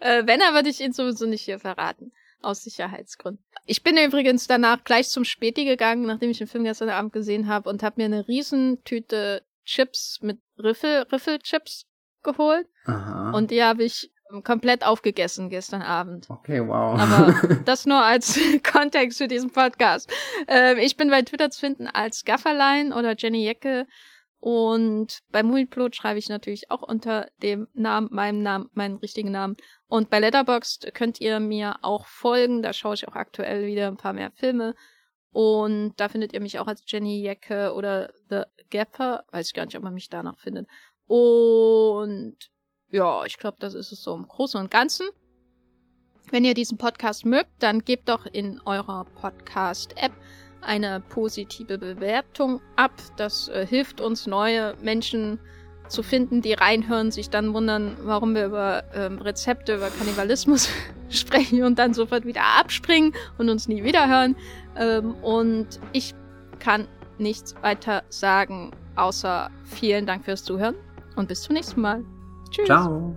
äh, wenn, er würde ich ihn sowieso nicht hier verraten. Aus Sicherheitsgründen. Ich bin übrigens danach gleich zum Späti gegangen, nachdem ich den Film gestern Abend gesehen habe und habe mir eine Riesentüte Chips mit Riffel, Riffelchips geholt. Aha. Und die habe ich komplett aufgegessen gestern Abend. Okay, wow. Aber <laughs> das nur als <laughs> Kontext für diesen Podcast. Ähm, ich bin bei Twitter zu finden als Gafferlein oder Jenny Jecke Und bei Movieplot schreibe ich natürlich auch unter dem Namen, meinem Namen, meinen richtigen Namen. Und bei Letterboxd könnt ihr mir auch folgen. Da schaue ich auch aktuell wieder ein paar mehr Filme. Und da findet ihr mich auch als Jenny Jacke oder The Gapper. Weiß ich gar nicht, ob man mich danach findet. Und ja, ich glaube, das ist es so im Großen und Ganzen. Wenn ihr diesen Podcast mögt, dann gebt doch in eurer Podcast-App eine positive Bewertung ab. Das äh, hilft uns, neue Menschen finden, die reinhören, sich dann wundern, warum wir über ähm, Rezepte, über Kannibalismus <laughs> sprechen und dann sofort wieder abspringen und uns nie wieder hören. Ähm, und ich kann nichts weiter sagen, außer vielen Dank fürs Zuhören und bis zum nächsten Mal. Tschüss. Ciao.